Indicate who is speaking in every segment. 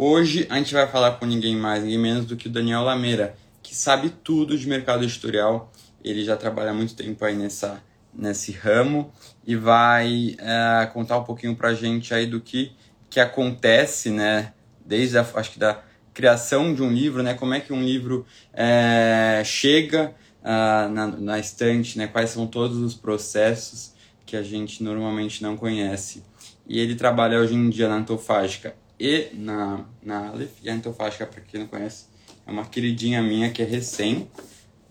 Speaker 1: Hoje a gente vai falar com ninguém mais, ninguém menos do que o Daniel Lameira, que sabe tudo de mercado editorial. Ele já trabalha muito tempo aí nessa, nesse ramo e vai é, contar um pouquinho pra gente aí do que, que acontece, né? Desde a, acho que da criação de um livro, né? Como é que um livro é, chega uh, na, na estante, né? Quais são todos os processos que a gente normalmente não conhece. E ele trabalha hoje em dia na Antofágica e na, na Aleph. E a Antofágica, para quem não conhece, é uma queridinha minha que é recém,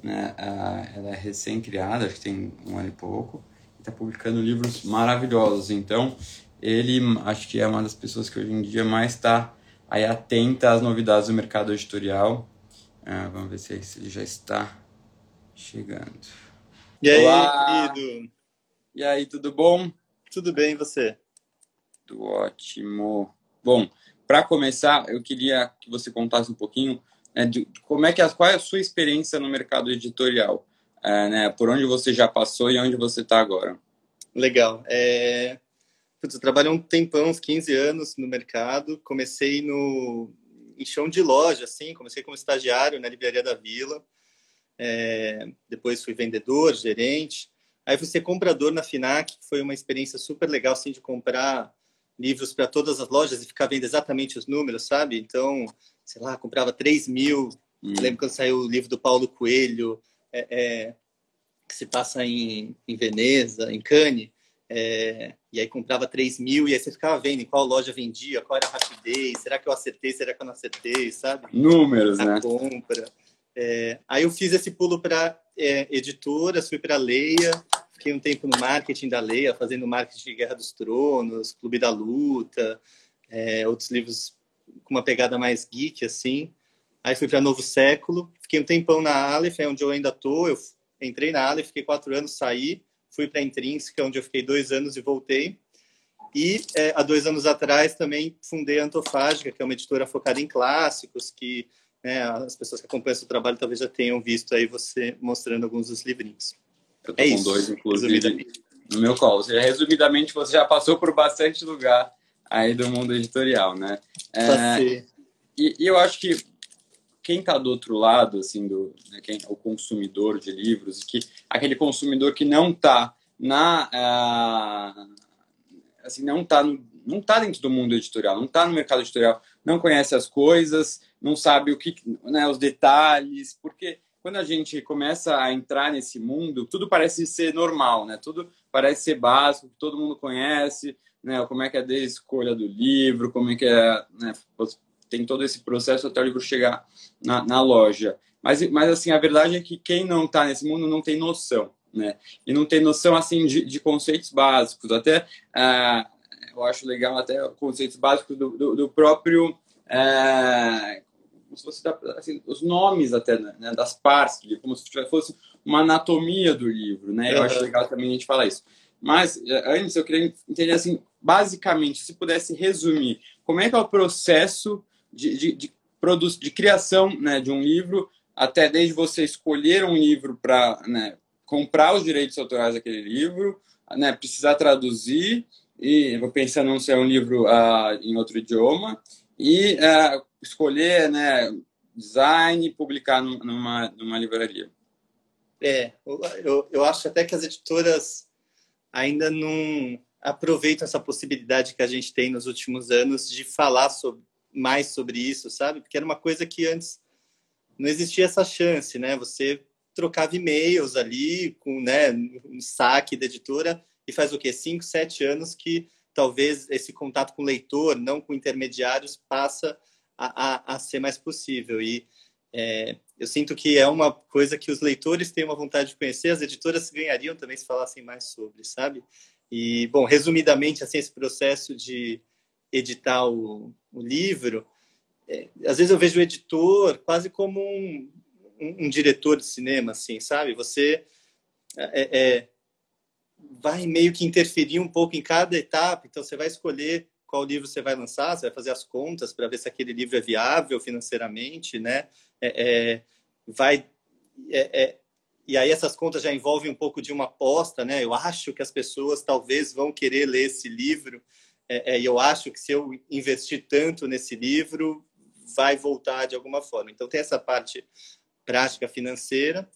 Speaker 1: né? Ela é recém-criada, acho que tem um ano e pouco, e está publicando livros maravilhosos. Então, ele acho que é uma das pessoas que hoje em dia mais está aí atenta às novidades do mercado editorial. Uh, vamos ver se, se ele já está chegando.
Speaker 2: E aí, Olá. querido?
Speaker 1: E aí, tudo bom?
Speaker 2: Tudo bem, e você?
Speaker 1: Tudo ótimo. Bom, para começar, eu queria que você contasse um pouquinho né, de como é que a, qual é a sua experiência no mercado editorial, é, né, por onde você já passou e onde você está agora.
Speaker 2: Legal. É... Putz, eu trabalhei um tempão, uns 15 anos no mercado. Comecei no em chão de loja, assim. Comecei como estagiário na livraria da Vila. É... Depois fui vendedor, gerente. Aí fui ser comprador na Finac, que foi uma experiência super legal, assim, de comprar livros para todas as lojas e ficar vendo exatamente os números, sabe? Então, sei lá, comprava 3 mil. Hum. Lembro quando saiu o livro do Paulo Coelho, é, é, que se passa em, em Veneza, em Cannes. É, e aí comprava 3 mil e aí você ficava vendo em qual loja vendia, qual era a rapidez, será que eu acertei, será que eu não acertei, sabe?
Speaker 1: Números, a né?
Speaker 2: compra. É, aí eu fiz esse pulo para é, editora, fui para Leia, Fiquei um tempo no marketing da Leia, fazendo marketing de Guerra dos Tronos, Clube da Luta, é, outros livros com uma pegada mais geek, assim. Aí fui para Novo Século, fiquei um tempão na Aleph, é onde eu ainda tô. Eu entrei na Aleph, fiquei quatro anos, saí, fui para Intrínseca, onde eu fiquei dois anos e voltei. E é, há dois anos atrás também fundei a Antofágica, que é uma editora focada em clássicos, que né, as pessoas que acompanham seu trabalho talvez já tenham visto aí você mostrando alguns dos livrinhos.
Speaker 1: Eu tô é com isso, dois, inclusive, no meu colo. Ou seja, resumidamente, você já passou por bastante lugar aí do mundo editorial, né? É, e, e, eu acho que quem está do outro lado, assim, do né, quem, o consumidor de livros, que aquele consumidor que não está na uh, assim não está não tá dentro do mundo editorial, não está no mercado editorial, não conhece as coisas, não sabe o que, né, os detalhes, porque quando a gente começa a entrar nesse mundo, tudo parece ser normal, né? Tudo parece ser básico, todo mundo conhece, né? Como é que é a escolha do livro, como é que é, né? Tem todo esse processo até o livro chegar na, na loja. Mas, mas assim, a verdade é que quem não está nesse mundo não tem noção, né? E não tem noção assim de, de conceitos básicos. Até uh, eu acho legal até conceitos básicos do, do, do próprio uh, como se fosse assim, os nomes até né, né das partes do livro, como se fosse uma anatomia do livro, né? Eu acho legal também a gente falar isso. Mas eh, antes eu queria entender assim, basicamente, se pudesse resumir, como é que é o processo de, de, de, produ de criação né, de um livro, até desde você escolher um livro para né, comprar os direitos autorais daquele livro, né, precisar traduzir e vou pensar não ser um livro uh, em outro idioma e uh, escolher né, design e publicar numa, numa livraria.
Speaker 2: É, eu, eu acho até que as editoras ainda não aproveitam essa possibilidade que a gente tem nos últimos anos de falar sobre, mais sobre isso, sabe? Porque era uma coisa que antes não existia essa chance, né? Você trocava e-mails ali com né, um saque da editora e faz o quê? Cinco, sete anos que talvez esse contato com o leitor, não com intermediários, passa a, a, a ser mais possível. E é, eu sinto que é uma coisa que os leitores têm uma vontade de conhecer, as editoras ganhariam também se falassem mais sobre, sabe? E, bom, resumidamente, assim, esse processo de editar o, o livro, é, às vezes eu vejo o editor quase como um, um, um diretor de cinema, assim, sabe? Você é, é, vai meio que interferir um pouco em cada etapa, então você vai escolher qual livro você vai lançar, você vai fazer as contas para ver se aquele livro é viável financeiramente, né? É, é vai é, é, e aí essas contas já envolvem um pouco de uma aposta, né? Eu acho que as pessoas talvez vão querer ler esse livro é, e eu acho que se eu investir tanto nesse livro vai voltar de alguma forma. Então tem essa parte prática financeira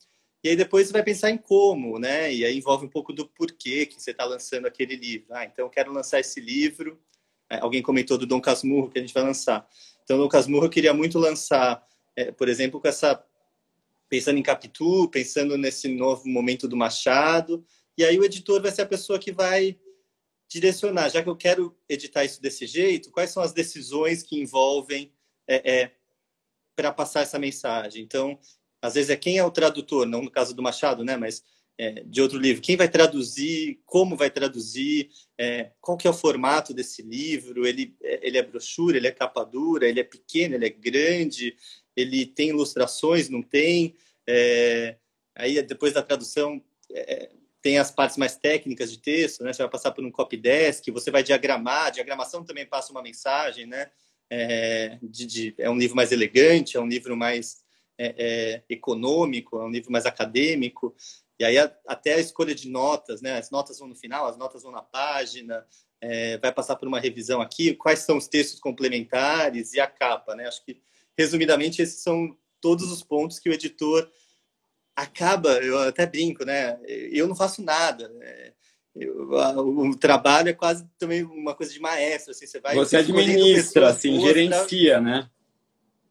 Speaker 2: e aí depois você vai pensar em como, né? E aí envolve um pouco do porquê que você está lançando aquele livro. Ah, então eu quero lançar esse livro é, alguém comentou do Dom Casmurro que a gente vai lançar. Então, Dom Casmurro eu queria muito lançar, é, por exemplo, com essa pensando em Capitu, pensando nesse novo momento do Machado. E aí o editor vai ser a pessoa que vai direcionar. Já que eu quero editar isso desse jeito, quais são as decisões que envolvem é, é, para passar essa mensagem? Então, às vezes é quem é o tradutor, não no caso do Machado, né? Mas é, de outro livro. Quem vai traduzir? Como vai traduzir? É, qual que é o formato desse livro? Ele, é, ele é brochura? Ele é capa dura? Ele é pequeno? Ele é grande? Ele tem ilustrações? Não tem? É, aí depois da tradução é, tem as partes mais técnicas de texto, né? Você vai passar por um copy desk, você vai diagramar. A diagramação também passa uma mensagem, né? É, de, de, é um livro mais elegante, é um livro mais é, é, econômico, é um livro mais acadêmico. E aí a, até a escolha de notas, né? As notas vão no final, as notas vão na página, é, vai passar por uma revisão aqui, quais são os textos complementares e a capa, né? Acho que, resumidamente, esses são todos os pontos que o editor acaba, eu até brinco, né? Eu não faço nada, né? Eu, o trabalho é quase também uma coisa de maestro, assim, você vai...
Speaker 1: Você administra, assim, gerencia, pra... né?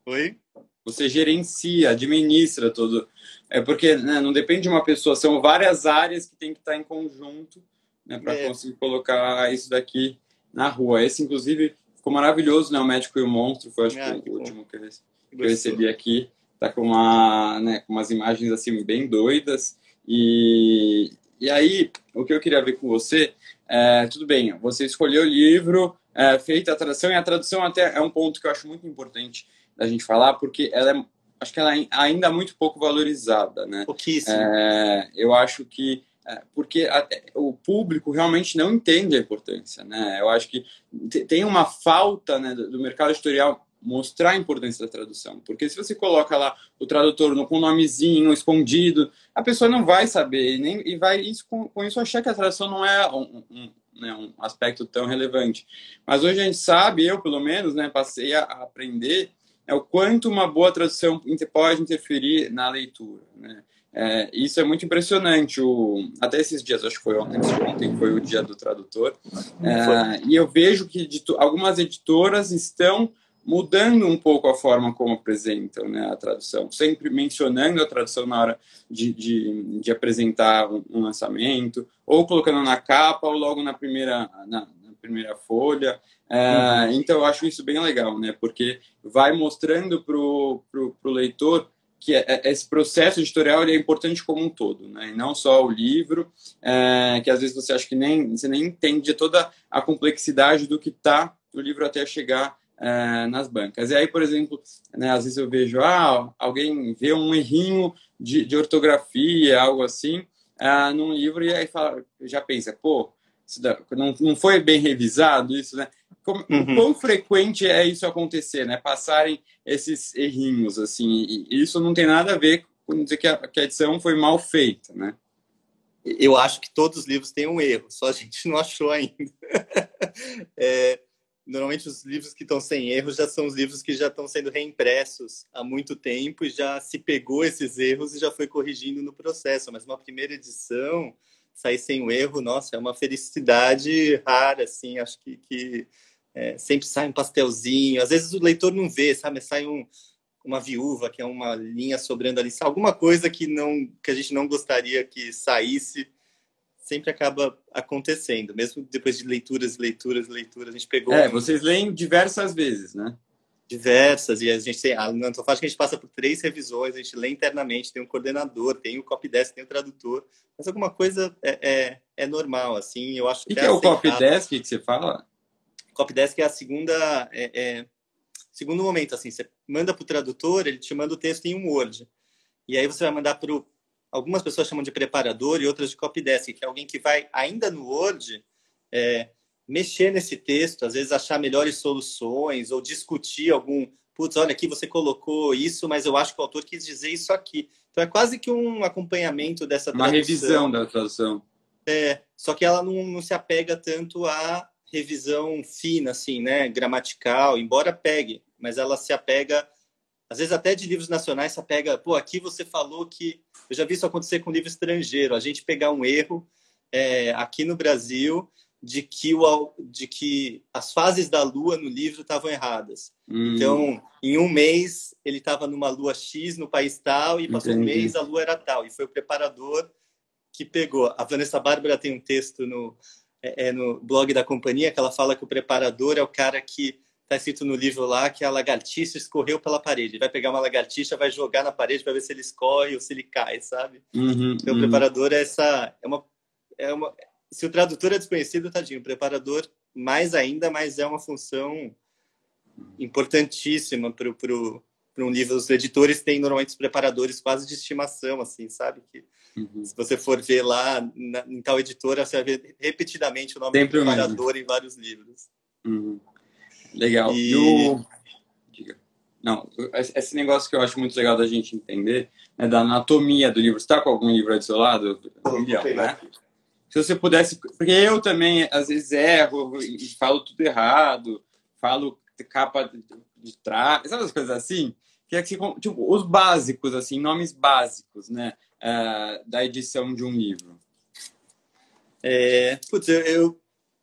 Speaker 2: Oi?
Speaker 1: Você gerencia, administra todo é porque né, não depende de uma pessoa, são várias áreas que tem que estar em conjunto né, para é. conseguir colocar isso daqui na rua. Esse, inclusive, ficou maravilhoso, né? O Médico e o Monstro, foi acho ah, que o último que eu, que eu recebi aqui. Tá com, uma, né, com umas imagens assim bem doidas. E, e aí, o que eu queria ver com você, é, tudo bem, você escolheu o livro, é, feita a tradução, e a tradução até é um ponto que eu acho muito importante da gente falar, porque ela é acho que ela é ainda muito pouco valorizada, né?
Speaker 2: Pouquíssimo.
Speaker 1: É, eu acho que é, porque a, o público realmente não entende a importância, né? Eu acho que tem uma falta né, do mercado editorial mostrar a importância da tradução, porque se você coloca lá o tradutor com um nomezinho escondido, a pessoa não vai saber nem e vai isso com, com isso achar que a tradução não é um, um, né, um aspecto tão relevante. Mas hoje a gente sabe, eu pelo menos, né, passei a aprender é o quanto uma boa tradução pode interferir na leitura. Né? É, isso é muito impressionante. O, até esses dias, acho que foi ontem, ontem foi o dia do tradutor, é, e eu vejo que algumas editoras estão mudando um pouco a forma como apresentam né, a tradução, sempre mencionando a tradução na hora de, de, de apresentar um, lançamento, ou colocando na capa, ou logo na primeira, na primeira folha. É, uhum. Então, eu acho isso bem legal, né? Porque vai mostrando para o leitor que é, é, esse processo editorial é importante como um todo, né? E não só o livro, é, que às vezes você acha que nem você nem entende toda a complexidade do que está no livro até chegar é, nas bancas. E aí, por exemplo, né, às vezes eu vejo ah, alguém vê um errinho de, de ortografia, algo assim, é, num livro e aí fala, já pensa, pô, não, não foi bem revisado isso, né? Como, uhum. Quão frequente é isso acontecer, né? Passarem esses errinhos, assim, e isso não tem nada a ver com dizer que a, que a edição foi mal feita, né?
Speaker 2: Eu acho que todos os livros têm um erro, só a gente não achou ainda. é, normalmente os livros que estão sem erros já são os livros que já estão sendo reimpressos há muito tempo e já se pegou esses erros e já foi corrigindo no processo. Mas uma primeira edição sair sem o erro, nossa, é uma felicidade rara, assim. Acho que, que é, sempre sai um pastelzinho. Às vezes o leitor não vê, sabe? Sai um, uma viúva, que é uma linha sobrando ali, alguma coisa que não que a gente não gostaria que saísse, sempre acaba acontecendo, mesmo depois de leituras, leituras, leituras, a gente pegou.
Speaker 1: É, vocês leem diversas vezes, né?
Speaker 2: Diversas, e a gente tem, a Antofágica a gente passa por três revisões, a gente lê internamente, tem um coordenador, tem o copydesk, tem o tradutor, mas alguma coisa é, é, é normal, assim, eu acho
Speaker 1: que. O que é o copydesk que você fala?
Speaker 2: Copydesk é a segunda. É, é, segundo momento, assim, você manda para o tradutor, ele te manda o texto em um Word. E aí você vai mandar para algumas pessoas chamam de preparador e outras de copy desk, que é alguém que vai ainda no Word é, mexer nesse texto, às vezes achar melhores soluções ou discutir algum, putz, olha aqui você colocou isso, mas eu acho que o autor quis dizer isso aqui. Então é quase que um acompanhamento dessa
Speaker 1: tradução. Uma revisão da tradução.
Speaker 2: É, só que ela não, não se apega tanto à revisão fina, assim, né, gramatical, embora pegue, mas ela se apega, às vezes até de livros nacionais se apega, pô, aqui você falou que, eu já vi isso acontecer com livro estrangeiro, a gente pegar um erro é, aqui no Brasil de que, o, de que as fases da Lua no livro estavam erradas. Hum. Então, em um mês, ele estava numa Lua X no país tal, e passou Entendi. um mês, a Lua era tal. E foi o preparador que pegou. A Vanessa Bárbara tem um texto no, é, é, no blog da companhia que ela fala que o preparador é o cara que está escrito no livro lá que a lagartixa escorreu pela parede. Vai pegar uma lagartixa, vai jogar na parede para ver se ele escorre ou se ele cai, sabe? Uhum, então, uhum. o preparador é essa... É uma, é uma, se o tradutor é desconhecido, tadinho, o preparador mais ainda, mas é uma função importantíssima para um livro. Os editores têm normalmente os preparadores quase de estimação, assim, sabe? Que uhum. se você for ver lá na, em tal editora, você vai ver repetidamente o nome Sempre do preparador em vários livros.
Speaker 1: Uhum. Legal. E... O... Não, esse negócio que eu acho muito legal da gente entender é da anatomia do livro. Você está com algum livro aí do seu lado? Se você pudesse. Porque eu também, às vezes, erro e falo tudo errado, falo capa de trás, sabe as coisas assim? Que é que, tipo, os básicos, assim, nomes básicos, né? Uh, da edição de um livro.
Speaker 2: É, putz, eu, eu,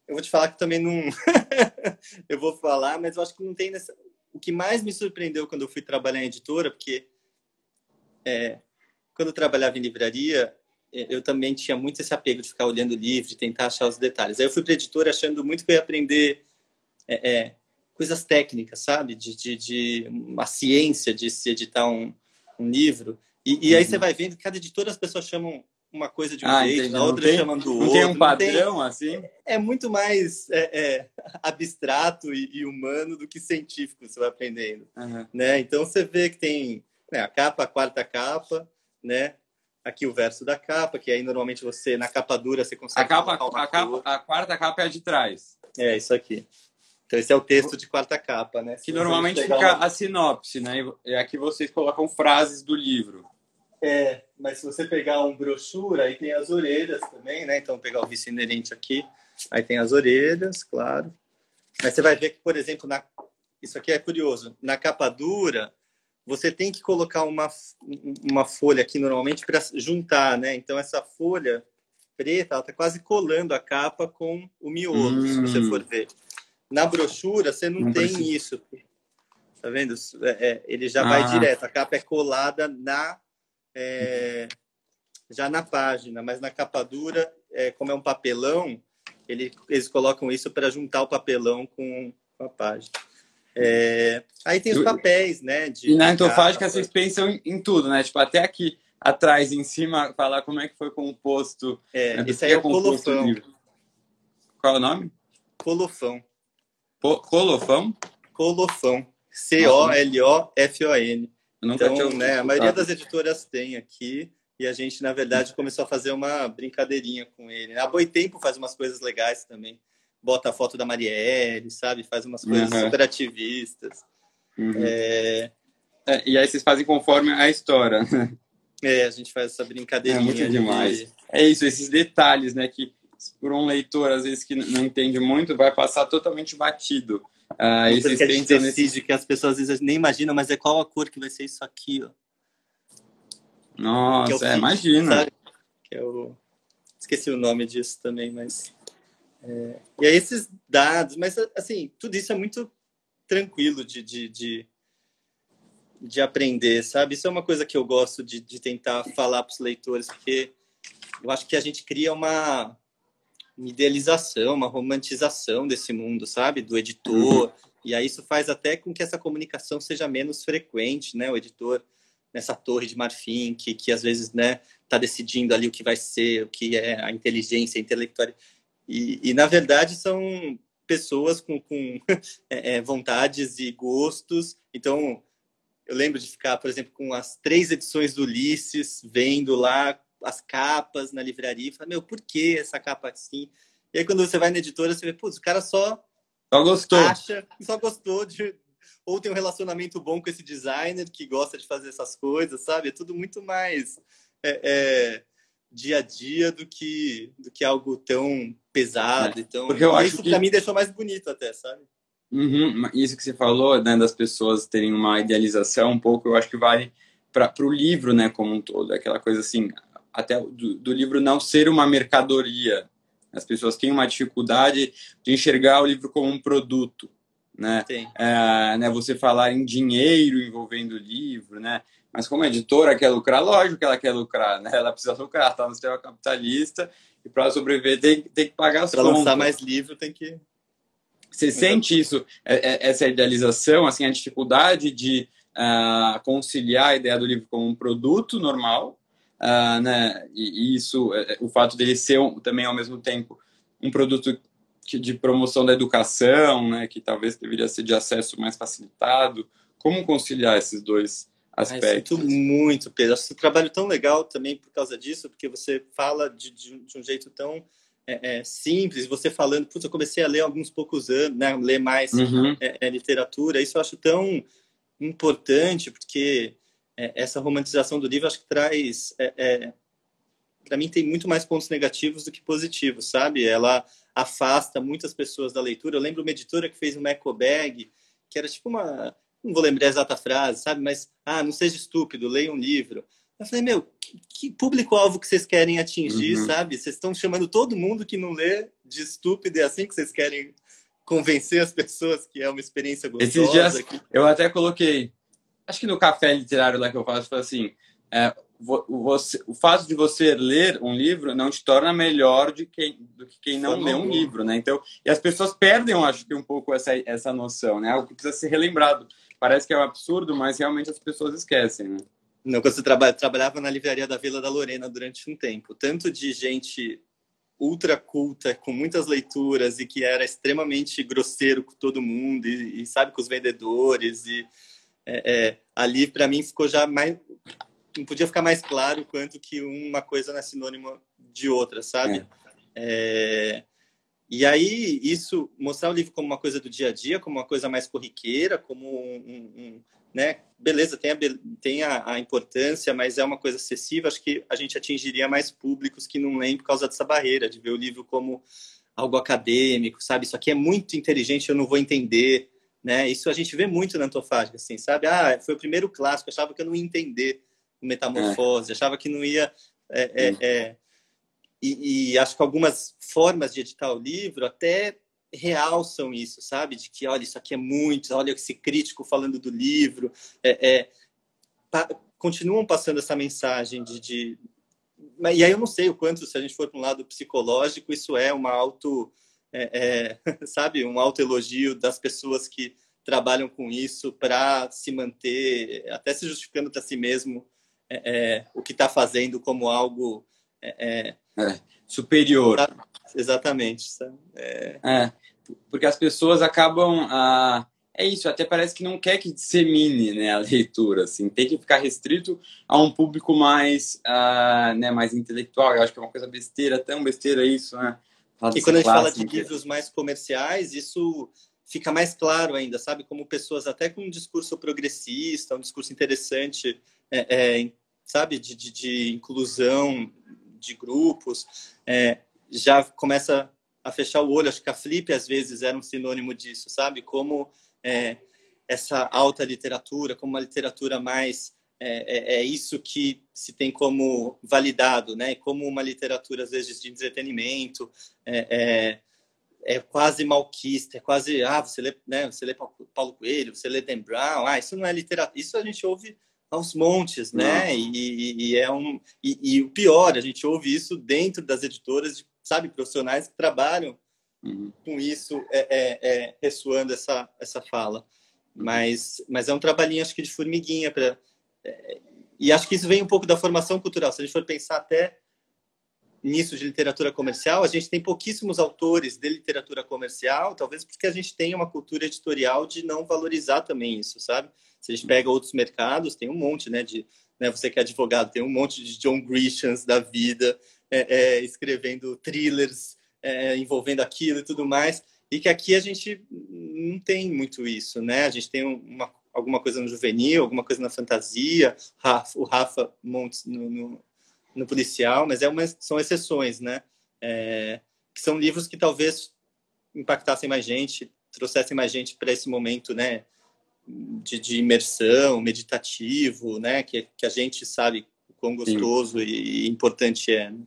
Speaker 2: eu vou te falar que também não. eu vou falar, mas eu acho que não tem nessa. O que mais me surpreendeu quando eu fui trabalhar em editora, porque é, quando eu trabalhava em livraria, eu também tinha muito esse apego de ficar olhando o livro, de tentar achar os detalhes. Aí eu fui para editora achando muito que eu ia aprender é, é, coisas técnicas, sabe? De, de, de, uma ciência de se editar um, um livro. E, e aí uhum. você vai vendo que cada editora as pessoas chamam uma coisa de um ah, jeito, a outra tem, chamando do
Speaker 1: não
Speaker 2: outro.
Speaker 1: Tem um padrão tem, assim?
Speaker 2: É, é, muito mais é, é, abstrato e, e, humano do que científico você vai aprendendo. Uhum. Né? Então você vê que tem né, a capa, a quarta capa, né? Aqui o verso da capa, que aí normalmente você, na capa dura, você consegue...
Speaker 1: A, capa, a, capa, a quarta capa é a de trás.
Speaker 2: É, isso aqui. Então esse é o texto de quarta capa, né?
Speaker 1: Que normalmente fica uma... a sinopse, né? E aqui vocês colocam frases do livro.
Speaker 2: É, mas se você pegar um brochura, aí tem as orelhas também, né? Então pegar o vice inerente aqui, aí tem as orelhas, claro. Mas você vai ver que, por exemplo, na... isso aqui é curioso. Na capa dura, você tem que colocar uma, uma folha aqui normalmente para juntar, né? Então essa folha preta, ela tá quase colando a capa com o miolo, hum. se você for ver. Na brochura você não, não tem precisa. isso. Tá vendo? É, é, ele já ah. vai direto. A capa é colada na é, já na página, mas na capa dura, é, como é um papelão, ele, eles colocam isso para juntar o papelão com a página. É, aí tem os papéis, né?
Speaker 1: De, e na entofágica vocês pensam em, em, tudo, né? Tipo, até aqui atrás, em cima, falar como é que foi composto.
Speaker 2: É, né? esse aí é o colofão.
Speaker 1: Qual é o nome?
Speaker 2: Colofão.
Speaker 1: Po colofão?
Speaker 2: Colofão. C-O-L-O-F-O-N. Então, né, a maioria das editoras tem aqui e a gente, na verdade, começou a fazer uma brincadeirinha com ele. A Boitempo faz umas coisas legais também bota a foto da Marielle, sabe? Faz umas coisas uhum. super ativistas.
Speaker 1: Uhum. É... É, e aí vocês fazem conforme a história.
Speaker 2: É, a gente faz essa brincadeirinha.
Speaker 1: É muito demais. De... É isso, esses detalhes, né? Que por um leitor, às vezes, que não entende muito, vai passar totalmente batido.
Speaker 2: Ah, vocês que a gente decide nesse... que as pessoas às vezes nem imaginam, mas é qual a cor que vai ser isso aqui, ó.
Speaker 1: Nossa, é, é imagina.
Speaker 2: Que é o... Esqueci o nome disso também, mas é, e aí esses dados, mas assim, tudo isso é muito tranquilo de, de, de, de aprender, sabe? Isso é uma coisa que eu gosto de, de tentar falar para os leitores, porque eu acho que a gente cria uma, uma idealização, uma romantização desse mundo, sabe? Do editor. Uhum. E aí isso faz até com que essa comunicação seja menos frequente, né? O editor nessa torre de marfim, que, que às vezes, né, está decidindo ali o que vai ser, o que é a inteligência intelectual. E, e, na verdade, são pessoas com, com é, é, vontades e gostos. Então, eu lembro de ficar, por exemplo, com as três edições do Ulisses, vendo lá as capas na livraria e falar, meu, por que essa capa assim? E aí, quando você vai na editora, você vê, putz, o cara só,
Speaker 1: só gostou.
Speaker 2: acha, só gostou de. Ou tem um relacionamento bom com esse designer que gosta de fazer essas coisas, sabe? É tudo muito mais é, é, dia a dia do que, do que algo tão pesado. É, então,
Speaker 1: porque eu acho
Speaker 2: isso
Speaker 1: que...
Speaker 2: pra mim deixou mais bonito até, sabe?
Speaker 1: Uhum, isso que você falou, né, das pessoas terem uma idealização um pouco, eu acho que vale para o livro, né, como um todo. Aquela coisa assim, até do, do, livro não ser uma mercadoria. As pessoas têm uma dificuldade de enxergar o livro como um produto, né? É, né você falar em dinheiro envolvendo o livro, né? Mas como editora quer lucrar, lógico que ela quer lucrar, né? Ela precisa lucrar, está no sistema capitalista e para sobreviver tem, tem que pagar as
Speaker 2: pra contas. Para lançar mais livro tem que...
Speaker 1: Você sente isso, é, é, essa idealização, assim, a dificuldade de uh, conciliar a ideia do livro como um produto normal uh, né? E, isso, é, o fato dele ser um, também ao mesmo tempo um produto que, de promoção da educação, né? Que talvez deveria ser de acesso mais facilitado. Como conciliar esses dois aspectos?
Speaker 2: Ah, muito, Pedro. Acho seu trabalho tão legal também por causa disso, porque você fala de, de, de um jeito tão é, é, simples, você falando, putz, eu comecei a ler alguns poucos anos, né, ler mais uhum. é, é literatura, isso eu acho tão importante, porque é, essa romantização do livro acho que traz é, é para mim tem muito mais pontos negativos do que positivos sabe ela afasta muitas pessoas da leitura eu lembro uma editora que fez uma eco bag que era tipo uma não vou lembrar a exata frase sabe mas ah não seja estúpido leia um livro eu falei meu que público-alvo que vocês querem atingir uhum. sabe vocês estão chamando todo mundo que não lê de estúpido é assim que vocês querem convencer as pessoas que é uma experiência gostosa
Speaker 1: esses dias que... eu até coloquei acho que no café literário lá que eu faço, foi assim, é, você, o fato de você ler um livro não te torna melhor de quem, do que quem não lê um livro, né? Então, e as pessoas perdem, eu acho que um pouco essa, essa noção, né? Algo que precisa ser relembrado. Parece que é um absurdo, mas realmente as pessoas esquecem, né?
Speaker 2: Não, quando você traba, trabalhava na livraria da Vila da Lorena durante um tempo, tanto de gente ultra culta, com muitas leituras e que era extremamente grosseiro com todo mundo e, e sabe, com os vendedores e é, é, ali para mim ficou já mais não podia ficar mais claro quanto que uma coisa não é sinônimo de outra, sabe? É. é. e aí isso mostrar o livro como uma coisa do dia a dia, como uma coisa mais corriqueira, como um, um, um né? Beleza, tem, a, tem a, a, importância, mas é uma coisa acessível. Acho que a gente atingiria mais públicos que não leem por causa dessa barreira de ver o livro como algo acadêmico, sabe? Isso aqui é muito inteligente, eu não vou entender né? Isso a gente vê muito na Antofágica, assim, sabe? Ah, foi o primeiro clássico, achava que eu não ia entender o Metamorfose, é. achava que não ia... É, é, é, e, e, acho que algumas formas de editar o livro até realçam isso, sabe? De que, olha, isso aqui é muito, olha esse crítico falando do livro, é, é pa, continuam passando essa mensagem de, de, E aí eu não sei o quanto, se a gente for para um lado psicológico, isso é uma auto é, é, sabe, um autoelogio das pessoas que trabalham com isso para se manter, até se justificando para si mesmo é, é o que está fazendo como algo é,
Speaker 1: é, superior.
Speaker 2: Exatamente.
Speaker 1: É. porque as pessoas acabam. Ah, é isso, até parece que não quer que dissemine né, a leitura, assim, tem que ficar restrito a um público mais, ah, né, mais intelectual. Eu acho que é uma coisa besteira, tão besteira isso, né?
Speaker 2: E quando a gente fala de livros mais comerciais, isso fica mais claro ainda, sabe? Como pessoas até com um discurso progressista, um discurso interessante, é, é, sabe? De, de, de, inclusão de grupos, é, já começa a fechar o olho. Acho que a Flip, às vezes, era um sinônimo disso, sabe? Como é, essa alta literatura, como uma literatura mais é, é, é, isso que se tem como validado, né? Como uma literatura às vezes de entretenimento é, é, é quase malquista, é quase ah você lê, né? Você lê Paulo Coelho, você lê Dan Brown, ah isso não é literatura, isso a gente ouve aos montes, né? E, e, é um e, e, o pior a gente ouve isso dentro das editoras, sabe, profissionais que trabalham uhum. com isso, é, é, é, ressoando essa essa fala. Uhum. Mas mas é um trabalhinho acho que de formiguinha para e acho que isso vem um pouco da formação cultural. Se a gente for pensar até nisso de literatura comercial, a gente tem pouquíssimos autores de literatura comercial, talvez porque a gente tem uma cultura editorial de não valorizar também isso, sabe? Se a gente pega outros mercados, tem um monte, né? De, né você que é advogado, tem um monte de John Grishams da vida é, é, escrevendo thrillers é, envolvendo aquilo e tudo mais, e que aqui a gente não tem muito isso, né? A gente tem uma, alguma coisa no juvenil, alguma coisa na fantasia, o Rafa Montes no, no no policial, mas é uma, são exceções, né? É, que são livros que talvez impactassem mais gente, trouxessem mais gente para esse momento, né? De, de, imersão, meditativo, né? Que, que a gente sabe o quão gostoso e, e importante é,
Speaker 1: né?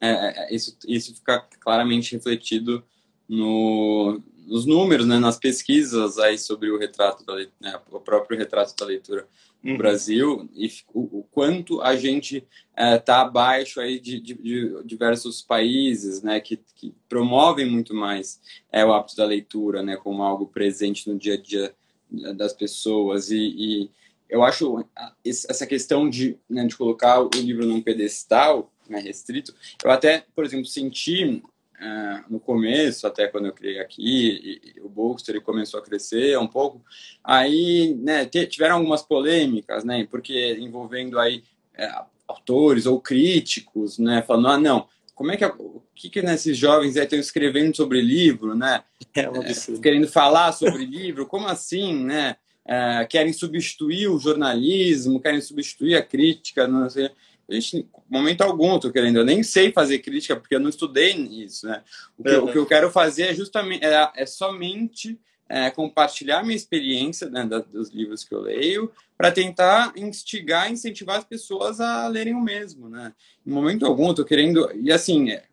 Speaker 1: é, é, isso, isso fica claramente refletido no, nos números, né, nas pesquisas aí sobre o retrato da né, o próprio retrato da leitura no uhum. Brasil e o, o, quanto a gente está é, abaixo aí de, de, de, diversos países, né, que, que promovem muito mais é, o hábito da leitura, né, como algo presente no dia a dia das pessoas. E, e eu acho essa questão de, né, de colocar o livro num pedestal né, restrito, eu até, por exemplo, senti é, no começo, até quando eu criei aqui, e, e o Bookster começou a crescer um pouco, aí né, tiveram algumas polêmicas, né, porque envolvendo aí é, autores ou críticos, né, falando, ah, não, como é que, o que que né, esses jovens estão escrevendo sobre livro, né, é um é, querendo falar sobre livro, como assim, né, é, querem substituir o jornalismo, querem substituir a crítica, não sei, a gente, momento algum, tô querendo. Eu nem sei fazer crítica porque eu não estudei isso, né? O que, uhum. o que eu quero fazer é justamente é, é somente é, compartilhar minha experiência né, da, dos livros que eu leio para tentar instigar, incentivar as pessoas a lerem o mesmo, né? Em momento algum, tô querendo e assim é,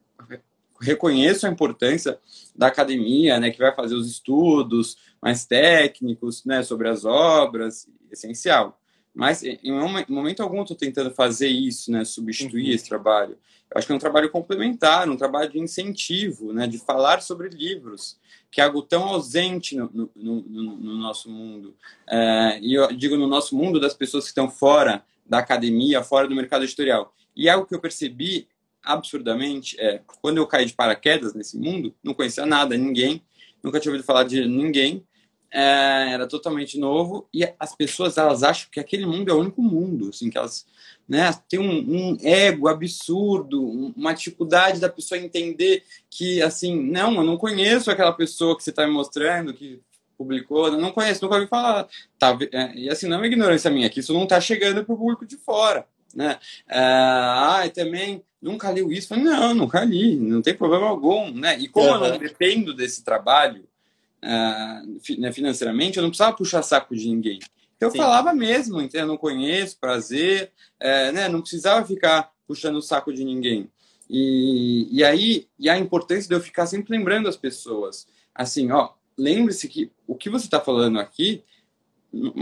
Speaker 1: reconheço a importância da academia, né, que vai fazer os estudos mais técnicos, né, sobre as obras, essencial. Mas em momento algum estou tentando fazer isso, né? Substituir uhum. esse trabalho. Eu acho que é um trabalho complementar, um trabalho de incentivo, né? De falar sobre livros, que é algo tão ausente no, no, no, no nosso mundo. É, e eu digo no nosso mundo das pessoas que estão fora da academia, fora do mercado editorial. E algo que eu percebi absurdamente é quando eu caí de paraquedas nesse mundo, não conhecia nada, ninguém, nunca tinha ouvido falar de ninguém é, era totalmente novo e as pessoas elas acham que aquele mundo é o único mundo, assim que elas, né, tem um, um ego absurdo, uma dificuldade da pessoa entender que assim, não, eu não conheço aquela pessoa que você está me mostrando que publicou, não conheço, nunca ouvi falar, tá, é, e assim não é uma ignorância minha, que isso não está chegando para o público de fora, né? É, ah, e também nunca leu isso, falei, não, nunca li, não tem problema algum, né? E como uhum. eu não dependo desse trabalho uh, financeiramente, eu não precisava puxar saco de ninguém. Eu Sim. falava mesmo, então, eu não conheço, prazer, é, né? não precisava ficar puxando o saco de ninguém. E, e aí, e a importância de eu ficar sempre lembrando as pessoas, assim, ó, lembre-se que o que você está falando aqui,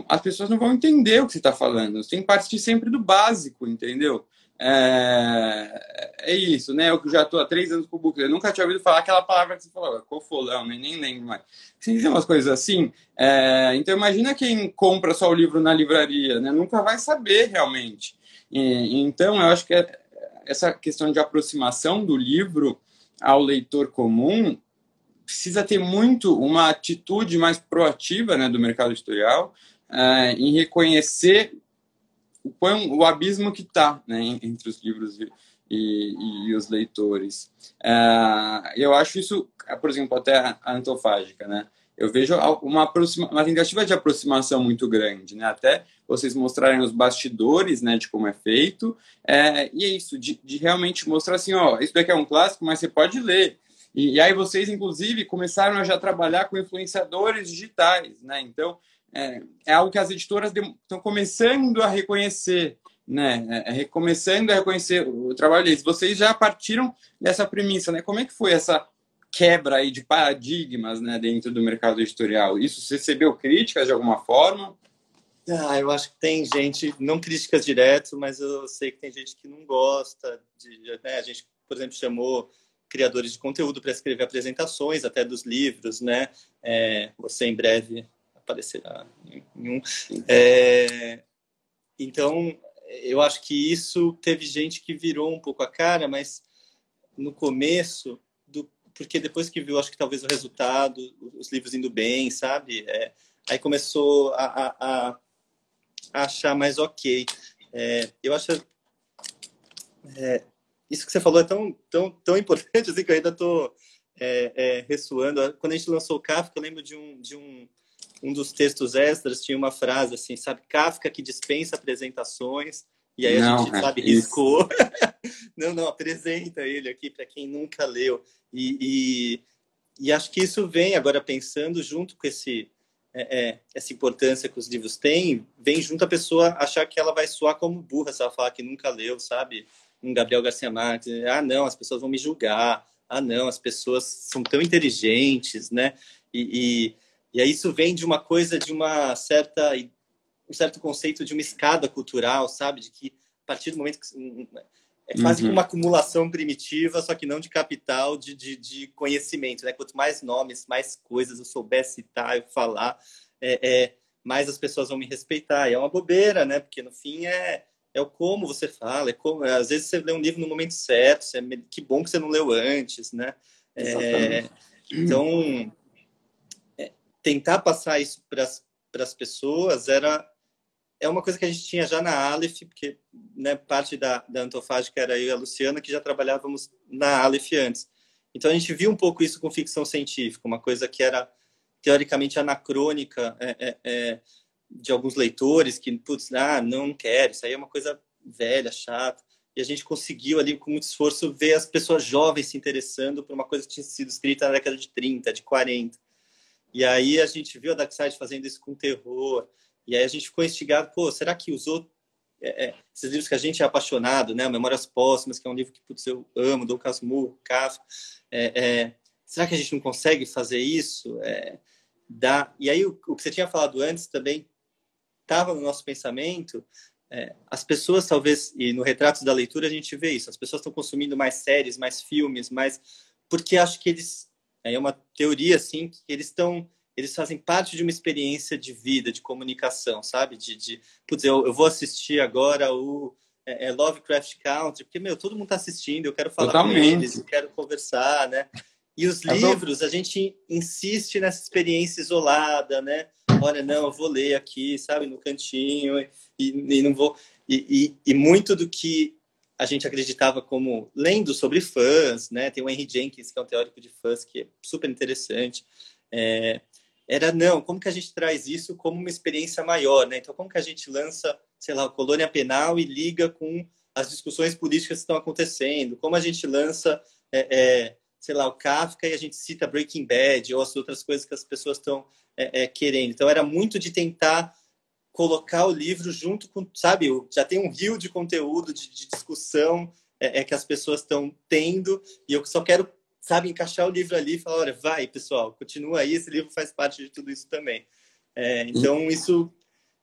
Speaker 1: as pessoas não vão entender o que você está falando. Você tem que partir sempre do básico, entendeu? É, é isso, né? Eu já estou há três anos com o Book, eu nunca tinha ouvido falar aquela palavra que você falou, cofolão, nem, nem lembro mais. Você tem umas coisas assim. É, então, imagina quem compra só o livro na livraria, né? Nunca vai saber realmente. E, então, eu acho que é, essa questão de aproximação do livro ao leitor comum precisa ter muito uma atitude mais proativa né, do mercado editorial é, em reconhecer o, o abismo que está né, entre os livros e, e, e os leitores. É, eu acho isso, por exemplo, até a antofágica, né? Eu vejo uma, aproxima, uma tentativa de aproximação muito grande, né? Até vocês mostrarem os bastidores, né, de como é feito, é, e é isso, de, de, realmente mostrar assim, ó, isso daqui é um clássico, mas você pode ler. E, e aí vocês, inclusive, começaram a já trabalhar com influenciadores digitais, né? Então, é, é algo que as editoras estão começando a reconhecer, né? É, é, começando a reconhecer o trabalho deles. Vocês já partiram dessa premissa, né? Como é que foi essa quebra aí de paradigmas, né, dentro do mercado editorial? Isso recebeu críticas de alguma forma?
Speaker 2: Ah, eu acho que tem gente, não críticas direto, mas eu sei que tem gente que não gosta. De, né? A gente, por exemplo, chamou criadores de conteúdo para escrever apresentações até dos livros, né? É, você em breve aparecerá em um. É, então, eu acho que isso teve gente que virou um pouco a cara, mas no começo, do, porque depois que viu, acho que talvez o resultado, os livros indo bem, sabe? É, aí começou a, a, a, achar mais ok. É, eu acho é, isso que você falou é tão, tão, tão importante assim que eu ainda estou é, é, ressoando. Quando a gente lançou o Kafka, eu lembro de um, de um, um dos textos extras, tinha uma frase assim, sabe? Kafka que dispensa apresentações. E aí não, a gente, é sabe, riscou. não, não, apresenta ele aqui para quem nunca leu. E, e, e, acho que isso vem agora pensando junto com esse é, é, essa importância que os livros têm, vem junto a pessoa achar que ela vai soar como burra se ela falar que nunca leu, sabe? Um Gabriel Garcia Marques, ah, não, as pessoas vão me julgar, ah, não, as pessoas são tão inteligentes, né? E, e, e aí isso vem de uma coisa, de uma certa, um certo conceito de uma escada cultural, sabe? De que a partir do momento que é quase uhum. uma acumulação primitiva, só que não de capital, de, de, de, conhecimento. Né? Quanto mais nomes, mais coisas eu souber citar, eu falar, é, é, mais as pessoas vão me respeitar. E é uma bobeira, né? Porque no fim é, é o como você fala, é como. Às vezes você lê um livro no momento certo, você, que bom que você não leu antes, né? É, então, é, tentar passar isso para as pessoas era é uma coisa que a gente tinha já na Aleph, porque né, parte da, da Antofágica era eu e a Luciana, que já trabalhávamos na Aleph antes. Então a gente viu um pouco isso com ficção científica, uma coisa que era teoricamente anacrônica é, é, é, de alguns leitores que, putz, ah, não quero, isso aí é uma coisa velha, chata. E a gente conseguiu ali, com muito esforço, ver as pessoas jovens se interessando por uma coisa que tinha sido escrita na década de 30, de 40. E aí a gente viu a Darkseid fazendo isso com terror, e aí a gente ficou instigado, pô, será que usou é, é, esses livros que a gente é apaixonado, né? Memórias Póstumas, que é um livro que putz, eu amo, do Casmurro, Kafka. É, é, será que a gente não consegue fazer isso? É, dá... E aí o, o, que você tinha falado antes também estava no nosso pensamento. É, as pessoas talvez e no retratos da leitura a gente vê isso. As pessoas estão consumindo mais séries, mais filmes, mais porque acho que eles é uma teoria assim que eles estão eles fazem parte de uma experiência de vida, de comunicação, sabe? De, de putz, eu, eu vou assistir agora o é, é Lovecraft Country, porque, meu, todo mundo está assistindo, eu quero falar Totalmente. com eles, eu quero conversar, né? E os livros, a gente insiste nessa experiência isolada, né? Olha, não, eu vou ler aqui, sabe, no cantinho, e, e não vou... E, e, e, muito do que a gente acreditava como lendo sobre fãs, né? Tem o Henry Jenkins, que é um teórico de fãs, que é super interessante. É, era não, como que a gente traz isso como uma experiência maior, né? Então, como que a gente lança, sei lá, a colônia penal e liga com as discussões políticas que estão acontecendo? Como a gente lança, é, é, sei lá, o Kafka e a gente cita Breaking Bad ou as outras coisas que as pessoas estão é, é querendo? Então, era muito de tentar colocar o livro junto com, sabe, já tem um rio de conteúdo, de, de discussão é, é, que as pessoas estão tendo e eu só quero sabe, encaixar o livro ali e falar, olha, vai, pessoal, continua aí, esse livro faz parte de tudo isso também. É, então, isso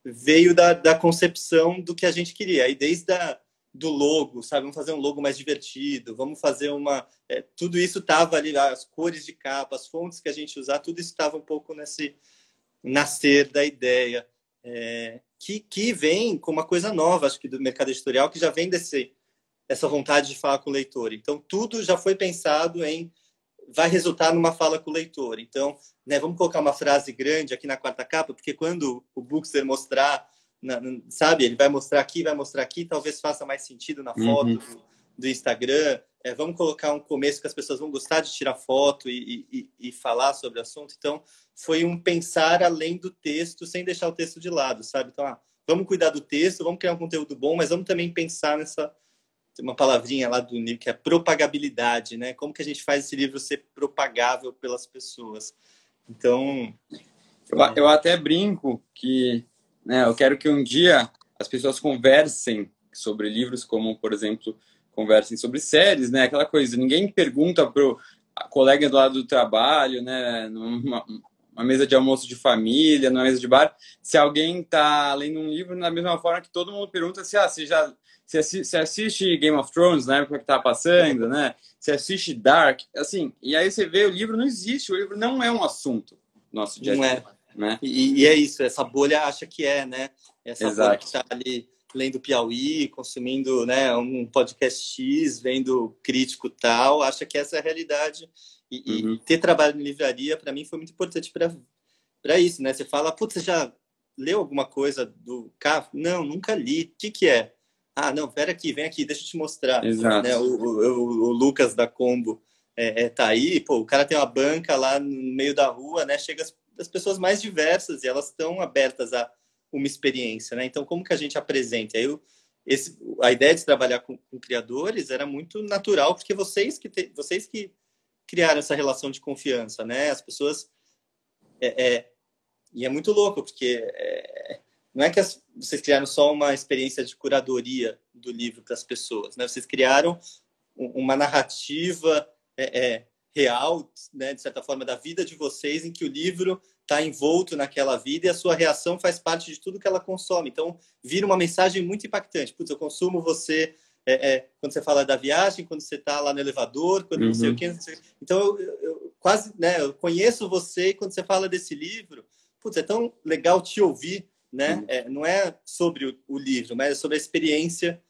Speaker 2: veio da, da concepção do que a gente queria. Aí, desde a, do logo, sabe? Vamos fazer um logo mais divertido, vamos fazer uma... É, tudo isso estava ali, as cores de capa, as fontes que a gente usar, tudo isso estava um pouco nesse nascer da ideia. É, que, que vem com uma coisa nova, acho que do mercado editorial, que já vem desse essa vontade de falar com o leitor. Então, tudo já foi pensado em vai resultar numa fala com o leitor. Então, né, vamos colocar uma frase grande aqui na quarta capa, porque quando o Bookster mostrar, na, sabe, ele vai mostrar aqui, vai mostrar aqui, talvez faça mais sentido na foto uhum. do, do, Instagram. É, vamos colocar um começo que as pessoas vão gostar de tirar foto e, e, e falar sobre o assunto. Então, foi um pensar além do texto, sem deixar o texto de lado, sabe? Então, ah, vamos cuidar do texto, vamos criar um conteúdo bom, mas vamos também pensar nessa tem uma palavrinha lá do livro que é propagabilidade, né? Como que a gente faz esse livro ser propagável pelas pessoas? Então,
Speaker 1: eu, eu até brinco que, né? Eu quero que um dia as pessoas conversem sobre livros, como por exemplo conversem sobre séries, né? Aquela coisa. Ninguém pergunta pro colega do lado do trabalho, né? Numa, uma mesa de almoço de família, numa mesa de bar, se alguém está lendo um livro da mesma forma que todo mundo pergunta se ah, você já você assiste, assiste Game of Thrones na época que tá passando, né? Você assiste Dark, assim, e aí você vê o livro não existe, o livro não é um assunto nosso dia a dia.
Speaker 2: Não é. Né? E, e, é isso, essa bolha acha que é, né? Essa Exato. bolha que tá ali lendo Piauí, consumindo né, um podcast X, vendo crítico tal, acha que essa é a realidade. E, uhum. e ter trabalho em livraria, para mim, foi muito importante para isso. Né? Você fala, putz, você já leu alguma coisa do Kafka? Não, nunca li. O que, que é? Ah, não, pera aqui, vem aqui, deixa eu te mostrar.
Speaker 1: Exato.
Speaker 2: Né? O, o, o, Lucas da Combo é, é, tá aí, pô, o cara tem uma banca lá no meio da rua, né? Chega as, as pessoas mais diversas e elas estão abertas a uma experiência, né? Então, como que a gente apresenta? Eu, esse, a ideia de trabalhar com, com, criadores era muito natural, porque vocês que, te, vocês que criaram essa relação de confiança, né? As pessoas... É, é e é muito louco, porque é, não é que as, vocês criaram só uma experiência de curadoria do livro para as pessoas, né? Vocês criaram uma narrativa é, é, real, né, de certa forma, da vida de vocês, em que o livro está envolto naquela vida e a sua reação faz parte de tudo que ela consome. Então, vira uma mensagem muito impactante. Putz, eu consumo você é, é, quando você fala da viagem, quando você está lá no elevador, quando uhum. não sei o quê. Então, eu, eu, quase, né, eu conheço você e quando você fala desse livro, putz, é tão legal te ouvir, né? Uhum. É, não é sobre o, o, livro, mas é sobre a experiência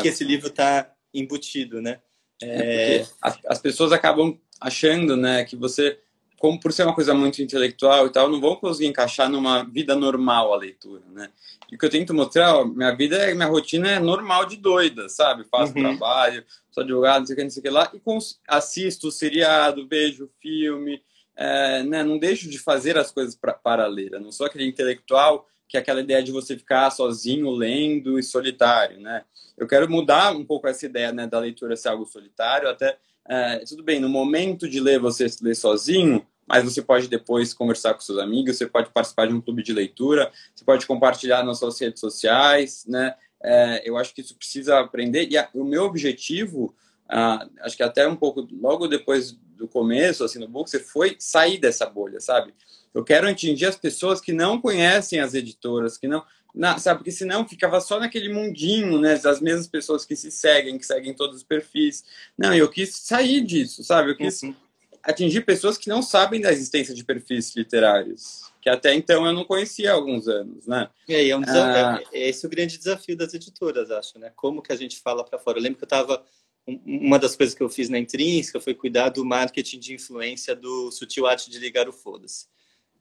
Speaker 2: que esse livro está embutido, né?
Speaker 1: É, é as, as, pessoas acabam achando, né, que você, como por ser uma coisa muito intelectual e tal, não vão conseguir encaixar numa vida normal a leitura, né? E o que eu tento mostrar, ó, minha vida, é, minha rotina é normal de doida, sabe? Faço uhum. trabalho, sou advogado, não sei o que, não sei o que lá, e assisto seriado, vejo filme, é, né, não deixo de fazer as coisas pra, para ler. Eu não sou aquele intelectual que é aquela ideia de você ficar sozinho lendo e solitário, né? Eu quero mudar um pouco essa ideia né, da leitura ser algo solitário, até é, tudo bem, no momento de ler você lê sozinho, mas você pode depois conversar com seus amigos, você pode participar de um clube de leitura, você pode compartilhar nas suas redes sociais, né? É, eu acho que isso precisa aprender e a, o meu objetivo, ah, acho que até um pouco logo depois do começo, assim, no book, você foi sair dessa bolha, sabe? Eu quero atingir as pessoas que não conhecem as editoras, que não, na, sabe? Porque senão ficava só naquele mundinho, né? Das mesmas pessoas que se seguem, que seguem todos os perfis. Não, eu quis sair disso, sabe? Eu quis uhum. Atingir pessoas que não sabem da existência de perfis literários, que até então eu não conhecia há alguns anos, né?
Speaker 2: É, é um ah, é, é esse o grande desafio das editoras, acho, né? Como que a gente fala para fora? Eu lembro que eu estava uma das coisas que eu fiz na Intrínseca foi cuidar do marketing de influência do Sutil Arte de Ligar o Foda-se.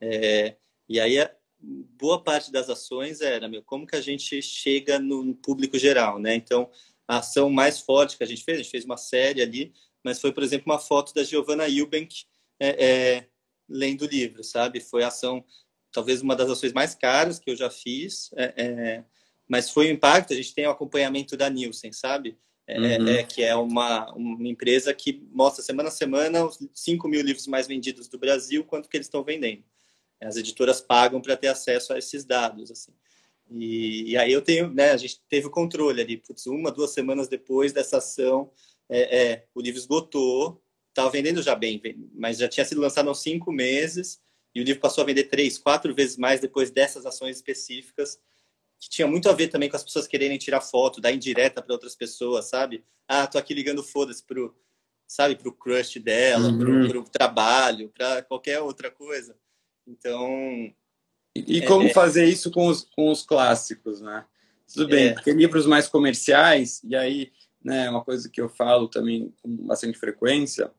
Speaker 2: É, e aí, boa parte das ações era, meu, como que a gente chega no público geral, né? Então, a ação mais forte que a gente fez, a gente fez uma série ali, mas foi, por exemplo, uma foto da Giovanna Eubank é, é, lendo o livro, sabe? Foi a ação, talvez uma das ações mais caras que eu já fiz, é, é mas foi um impacto. A gente tem o acompanhamento da Nielsen, sabe? É, uhum. É, que é uma, uma empresa que mostra semana a semana os 5 mil livros mais vendidos do Brasil, quanto que eles estão vendendo. As editoras pagam para ter acesso a esses dados, assim. E, e, aí eu tenho, né, a gente teve o controle ali, putz, uma, duas semanas depois dessa ação, é, é, o livro esgotou, estava vendendo já bem, mas já tinha sido lançado há cinco meses, e o livro passou a vender três, quatro vezes mais depois dessas ações específicas, que tinha muito a ver também com as pessoas quererem tirar foto, dar indireta para outras pessoas, sabe? Ah, tô aqui ligando foda-se pro, sabe, pro crush dela, uhum. pro, pro trabalho, para qualquer outra coisa. Então.
Speaker 1: E, e é, como é... fazer isso com os, com os clássicos, né? Tudo bem, é. porque livros mais comerciais, e aí, né, uma coisa que eu falo também com bastante frequência,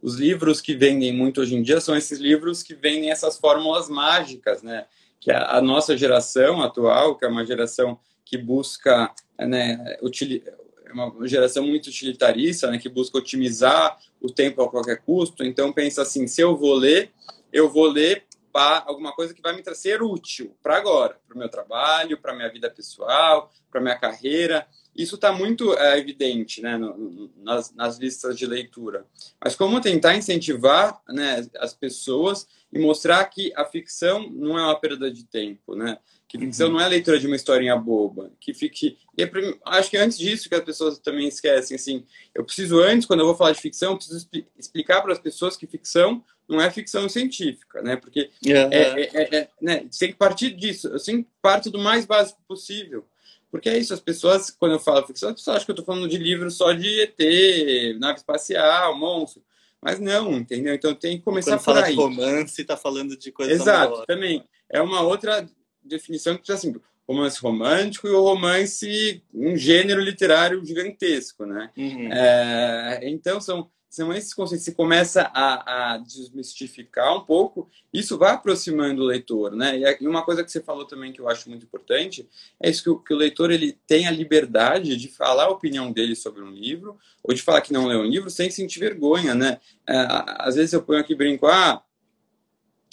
Speaker 1: os livros que vendem muito hoje em dia são esses livros que vendem essas fórmulas mágicas, né? Que a, a nossa geração atual, que é uma geração que busca, né, util, é uma geração muito utilitarista, né, que busca otimizar o tempo a qualquer custo. Então pensa assim, se eu vou ler, eu vou ler alguma coisa que vai me trazer útil para agora, para o meu trabalho, para minha vida pessoal, para minha carreira. Isso está muito é, evidente né, no, no, nas, nas, listas de leitura. Mas como tentar incentivar né, as pessoas e mostrar que a ficção não é uma perda de tempo, né? Que ficção uhum. não é a leitura de uma historinha boba. Que fique. E é, acho que antes disso que as pessoas também esquecem, assim, eu preciso antes, quando eu vou falar de ficção, preciso explicar para as pessoas que ficção não é ficção científica, né? Porque uhum. é, é, é, né? tem que partir disso. Eu sempre parto do mais básico possível. Porque é isso, as pessoas, quando eu falo ficção, as pessoas acham que eu estou falando de livro só de ET, nave espacial, monstro. Mas não, entendeu? Então tem que começar quando
Speaker 2: por
Speaker 1: fala aí.
Speaker 2: de romance, está falando de coisa
Speaker 1: Exato, também. É uma outra definição que assim, romance romântico e o romance, um gênero literário gigantesco, né? Uhum. É, então, são, são esses conceitos. Se começa a, a, desmistificar um pouco, isso vai aproximando o leitor, né? E uma coisa que você falou também que eu acho muito importante é isso que o, que o leitor ele tem a liberdade de falar a opinião dele sobre um livro ou de falar que não leu um livro sem sentir vergonha, né? É, às vezes eu ponho aqui brinco, ah,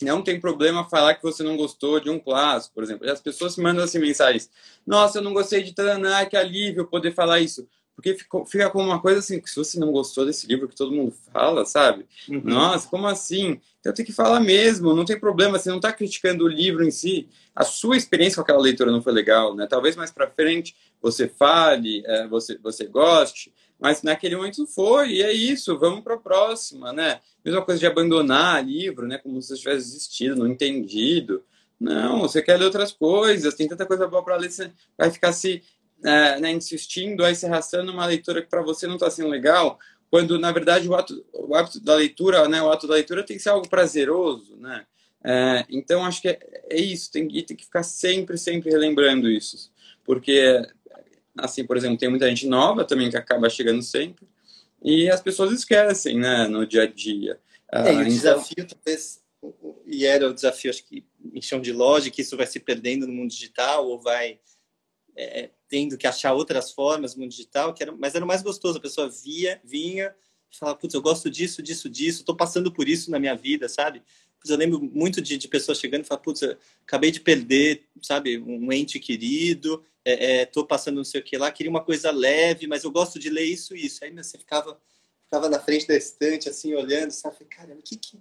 Speaker 1: não tem problema falar que você não gostou de um clássico, por exemplo. E as pessoas mandam assim mensagens: Nossa, eu não gostei de Taraná, que alívio poder falar isso. Porque fica, fica como uma coisa assim, que se você não gostou desse livro que todo mundo fala, sabe? Uhum. Nossa, como assim? Então tem que falar mesmo, não tem problema, você não está criticando o livro em si. A sua experiência com aquela leitura não foi legal, né? Talvez mais para frente você fale, é, você, você goste, mas naquele momento não foi, e é isso, vamos para a próxima, né? Mesma coisa de abandonar livro, né? Como se você tivesse desistido, não entendido. Não, você quer ler outras coisas, tem tanta coisa boa para ler, você vai ficar se é, né, insistindo, aí se arrastando uma leitura que para você não está sendo legal, quando na verdade o ato, o ato da leitura, né, o ato da leitura tem que ser algo prazeroso, né? É, então acho que é, é isso, tem, tem que ficar sempre, sempre relembrando isso, porque assim, por exemplo, tem muita gente nova também que acaba chegando sempre, e as pessoas esquecem, né, no dia a dia.
Speaker 2: É, e o então... desafio, talvez, e era o desafio, acho que em chão de loja, que isso vai se perdendo no mundo digital, ou vai é, tendo que achar outras formas no digital, que era, mas era o mais gostoso, a pessoa via, vinha, falava, putz, eu gosto disso, disso, disso, estou passando por isso na minha vida, sabe? Putz, eu lembro muito de, de pessoas chegando e falando, putz, acabei de perder, sabe, um ente querido, estou é, é, passando não sei o que lá, queria uma coisa leve, mas eu gosto de ler isso e isso. Aí você ficava, ficava na frente da estante, assim, olhando, sabe? Caramba, o que que,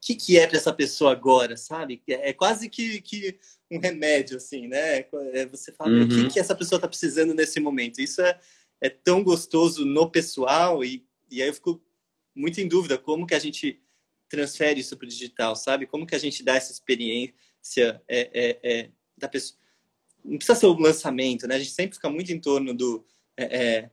Speaker 2: que, que é para essa pessoa agora, sabe? É, é quase que, que um remédio, assim, né? É, você fala, uhum. o que, que essa pessoa está precisando nesse momento? Isso é, é tão gostoso no pessoal e, e aí eu fico muito em dúvida como que a gente transfere isso para o digital, sabe? Como que a gente dá essa experiência é, é, é, da pessoa não precisa ser o lançamento, né? A gente sempre fica muito em torno do é, é,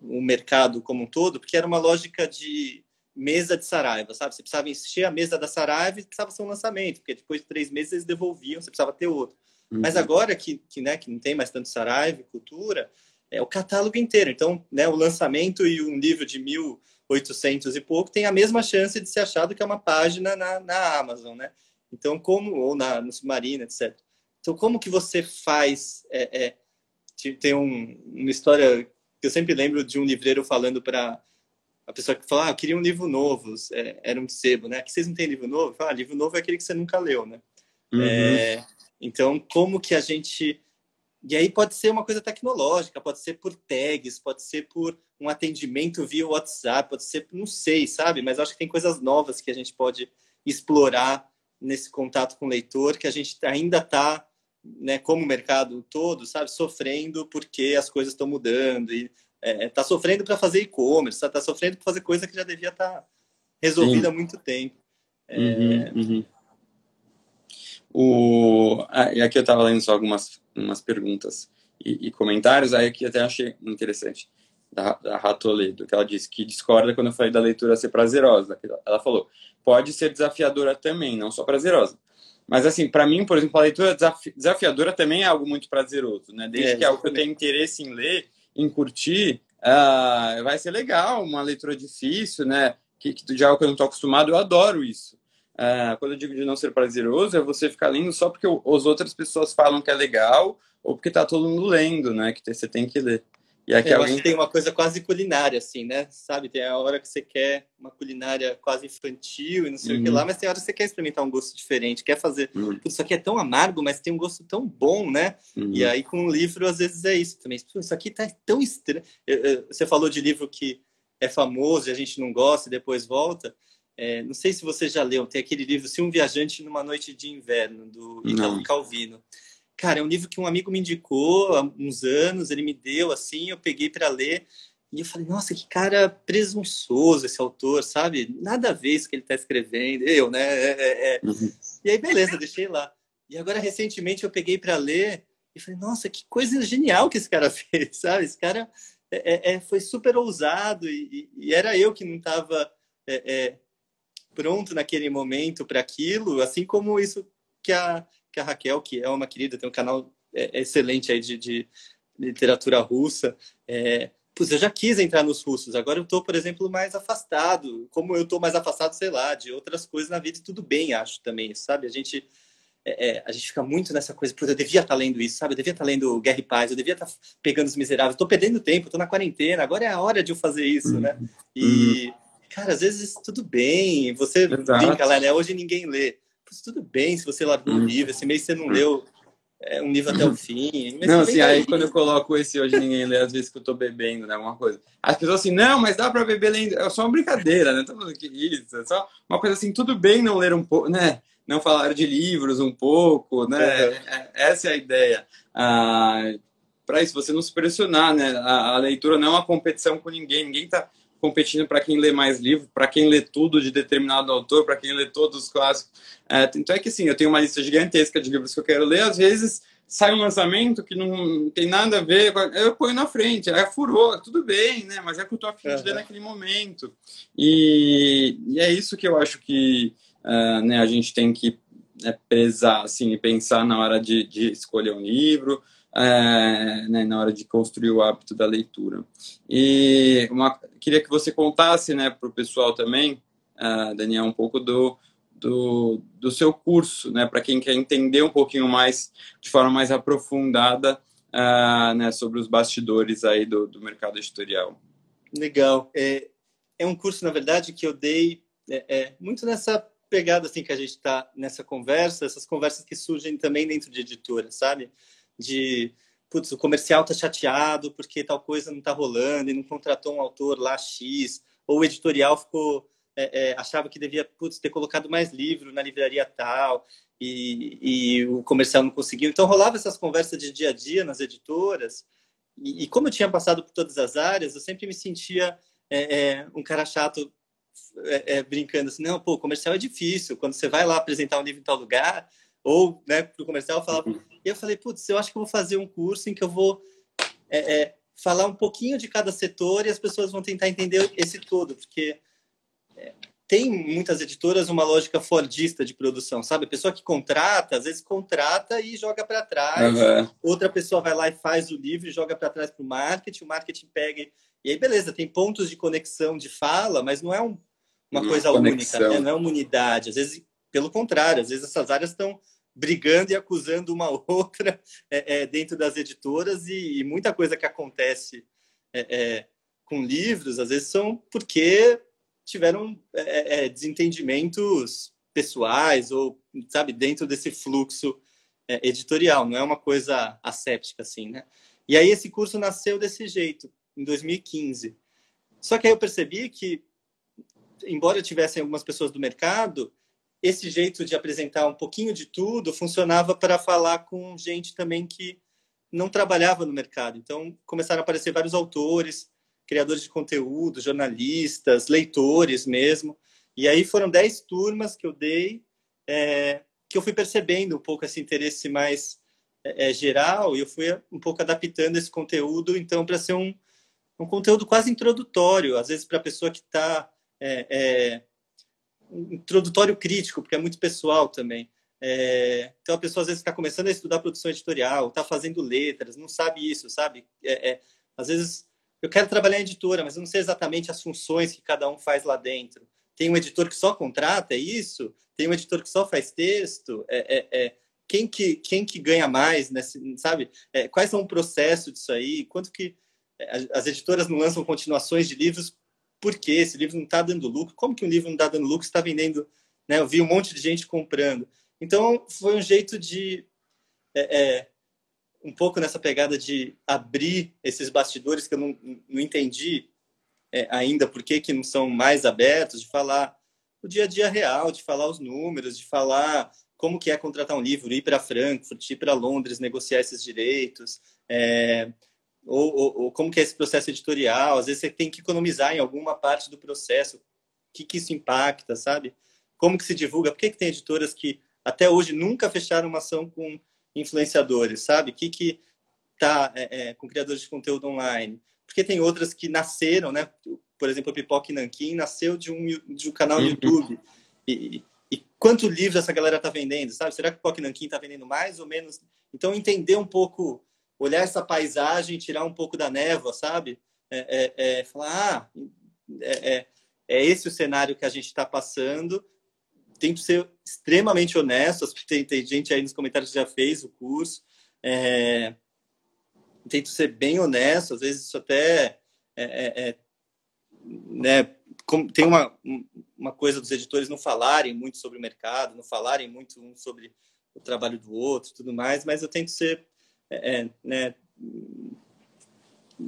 Speaker 2: o mercado como um todo, porque era uma lógica de mesa de Saraiva, sabe? Você precisava encher a mesa da Saraiva e precisava ser um lançamento, porque depois de três meses eles devolviam, você precisava ter outro. Uhum. Mas agora que, que, né, que não tem mais tanto Saraiva, cultura, é o catálogo inteiro. Então, né, o lançamento e um livro de 1.800 e pouco tem a mesma chance de ser achado que é uma página na, na Amazon, né? Então, como, ou na, no Submarino, etc. Então, como que você faz? É, é, tem um, uma história que eu sempre lembro de um livreiro falando para a pessoa que fala, ah, eu queria um livro novo, é, era um sebo, né? Que vocês não têm livro novo? Ah, livro novo é aquele que você nunca leu, né? Uhum. É, então, como que a gente... E aí pode ser uma coisa tecnológica, pode ser por tags, pode ser por um atendimento via WhatsApp, pode ser, não sei, sabe? Mas acho que tem coisas novas que a gente pode explorar nesse contato com o leitor, que a gente ainda está né, como o mercado todo, sabe, sofrendo porque as coisas estão mudando e é, tá sofrendo para fazer e-commerce, está tá sofrendo para fazer coisa que já devia estar tá resolvida Sim. há muito tempo. É...
Speaker 1: Uhum, uhum. O... Ah, e aqui eu estava lendo só algumas umas perguntas e, e, comentários, aí que até achei interessante, da, da Ratoledo, que ela disse que discorda quando eu falei da leitura ser prazerosa. Ela falou, pode ser desafiadora também, não só prazerosa. Mas, assim, para mim, por exemplo, a leitura desafiadora também é algo muito prazeroso, né? Desde é, que é algo que eu tenho interesse em ler, em curtir, uh, vai ser legal. Uma leitura difícil, né? Que, que é algo que eu não estou acostumado, eu adoro isso. Uh, quando eu digo de não ser prazeroso, é você ficar lendo só porque as outras pessoas falam que é legal ou porque está todo mundo lendo, né? Que você tem que ler.
Speaker 2: E aqui Eu alguém... acho que tem uma coisa quase culinária, assim, né? Sabe, tem a hora que você quer uma culinária quase infantil e não sei uhum. o que lá, uhum. mas tem hora que você quer experimentar um gosto diferente, quer fazer. Uhum. Isso aqui é tão amargo, mas tem um gosto tão bom, né? Uhum. E aí com um livro, às vezes, é isso também. Isso aqui tá tão estranho. Você falou de livro que é famoso e a gente não gosta e depois volta. É, não sei se você já leu, tem aquele livro Se um Viajante numa Noite de Inverno, do Italo Calvino. Cara, é um livro que um amigo me indicou há uns anos, ele me deu assim, eu peguei para ler e eu falei, nossa, que cara presunçoso esse autor, sabe? Nada a ver isso que ele está escrevendo, eu, né? É, é, é. Uhum. E aí, beleza, deixei lá. E agora, recentemente, eu peguei para ler e falei, nossa, que coisa genial que esse cara fez, sabe? Esse cara é, é, é foi super ousado e, e, era eu que não estava pronto naquele momento para aquilo, assim como isso que a que a Raquel, que é uma querida, tem um canal é, excelente aí de, de literatura russa. É, Putz, eu já quis entrar nos russos, agora eu estou, por exemplo, mais afastado. Como eu estou mais afastado, sei lá, de outras coisas na vida, e tudo bem, acho também, sabe? A gente, é, é, a gente fica muito nessa coisa, putz, eu devia estar tá lendo isso, sabe? Eu devia estar tá lendo Guerra e Paz, eu devia estar tá pegando os miseráveis, estou perdendo tempo, estou na quarentena, agora é a hora de eu fazer isso, né? Uhum. E, uhum. cara, às vezes tudo bem, você Exato. brinca lá, né? Hoje ninguém lê. Tudo bem se você largou o uhum. livro, esse mês você não leu é, um livro até o fim.
Speaker 1: Não, assim, aí quando eu coloco esse hoje ninguém lê, às vezes que eu tô bebendo, né? Alguma coisa. As pessoas assim, não, mas dá pra beber lendo. É só uma brincadeira, né? Todo que isso, é só uma coisa assim, tudo bem não ler um pouco, né? Não falar de livros um pouco, né? Uhum. Essa é a ideia. Ah, para isso, você não se pressionar, né? A, a, leitura não é uma competição com ninguém, ninguém tá competindo para quem lê mais livro, para quem lê tudo de determinado autor, para quem lê todos os clássicos. É, então é que sim, eu tenho uma lista gigantesca de livros que eu quero ler, às vezes sai um lançamento que não tem nada a ver, eu ponho na frente, é furou, tudo bem, né? Mas é que eu tô afim de ler naquele momento. E, e, é isso que eu acho que uh, né, a gente tem que né, prezar, assim, e pensar na hora de, de escolher um livro, é, né, na hora de construir o hábito da leitura. E uma, queria que você contasse né, para o pessoal também, uh, Daniel, um pouco do, do, do seu curso, né, para quem quer entender um pouquinho mais, de forma mais aprofundada, uh, né, sobre os bastidores aí do, do mercado editorial.
Speaker 2: Legal. É, é um curso, na verdade, que eu dei é, é muito nessa pegada assim que a gente está nessa conversa, essas conversas que surgem também dentro de editora, sabe? De putz, o comercial tá chateado porque tal coisa não tá rolando e não contratou um autor lá X, ou o editorial ficou é, é, achava que devia putz, ter colocado mais livro na livraria tal e, e, o comercial não conseguiu. Então rolava essas conversas de dia a dia nas editoras e, e como eu tinha passado por todas as áreas, eu sempre me sentia é, é um cara chato é, é, brincando assim, não, pô, comercial é difícil. Quando você vai lá apresentar um livro em tal lugar, ou né, para o comercial, eu falava. Uhum. E eu falei, putz, eu acho que eu vou fazer um curso em que eu vou é, é, falar um pouquinho de cada setor e as pessoas vão tentar entender esse todo, porque é, tem muitas editoras uma lógica fordista de produção, sabe? A pessoa que contrata, às vezes contrata e joga para trás. Uhum. Outra pessoa vai lá e faz o livro e joga para trás para o marketing. O marketing pega. E aí, beleza, tem pontos de conexão de fala, mas não é um, uma não coisa única, né? não é uma unidade. Às vezes, pelo contrário, às vezes essas áreas estão brigando e acusando uma outra é, é, dentro das editoras e, e, muita coisa que acontece é, é com livros às vezes são porque tiveram é, é, desentendimentos pessoais ou sabe dentro desse fluxo editorial. Não é uma coisa asséptica assim né? E aí esse curso nasceu desse jeito em 2015 só que aí eu percebi que embora tivessem algumas pessoas do mercado esse jeito de apresentar um pouquinho de tudo funcionava para falar com gente também que não trabalhava no mercado. Então, começaram a aparecer vários autores, criadores de conteúdo, jornalistas, leitores mesmo. E aí foram dez turmas que eu dei, é, que eu fui percebendo um pouco esse interesse mais é, geral e eu fui um pouco adaptando esse conteúdo, então, para ser um, um conteúdo quase introdutório, às vezes para a pessoa que está é introdutório crítico, porque é muito pessoal também. É, então a pessoa às vezes está começando a estudar produção editorial, está fazendo letras, não sabe isso, sabe? É, é, às vezes eu quero trabalhar em editora, mas eu não sei exatamente as funções que cada um faz lá dentro. Tem um editor que só contrata, é isso? Tem um editor que só faz texto? É, é, é. quem, que, quem que ganha mais, sabe? quais são o processo disso aí? Quanto que as editoras não lançam continuações de livros por que esse livro não está dando lucro? Como que um livro não está dando lucro está vendendo? Né? Eu vi um monte de gente comprando. Então, foi um jeito de, é, é, um pouco nessa pegada de abrir esses bastidores que eu não, não entendi é, ainda por que, que não são mais abertos, de falar o dia a dia real, de falar os números, de falar como que é contratar um livro, ir para Frankfurt, ir para Londres, negociar esses direitos, é, ou, ou, ou, como que é esse processo editorial. Às vezes você tem que economizar em alguma parte do processo. O que, que isso impacta, sabe? Como que se divulga? Por que, que tem editoras que até hoje nunca fecharam uma ação com influenciadores, sabe? O que que tá é, é, com criadores de conteúdo online? Porque tem outras que nasceram, né? Por exemplo, a Pipoca Nankin nasceu de um, de um canal no uhum. YouTube. E, e quanto livro essa galera está vendendo, sabe? Será que o POC Nankin está vendendo mais ou menos? Então, entender um pouco, olhar essa paisagem, tirar um pouco da névoa, sabe? É, é, é falar, ah, é, é, é, esse o cenário que a gente está passando. Tento ser extremamente honesto. Tem, tem, gente aí nos comentários que já fez o curso. É, tento ser bem honesto. Às vezes isso até é, né, tem uma, uma coisa dos editores não falarem muito sobre o mercado, não falarem muito um sobre o trabalho do outro, tudo mais, mas eu tento ser é, né,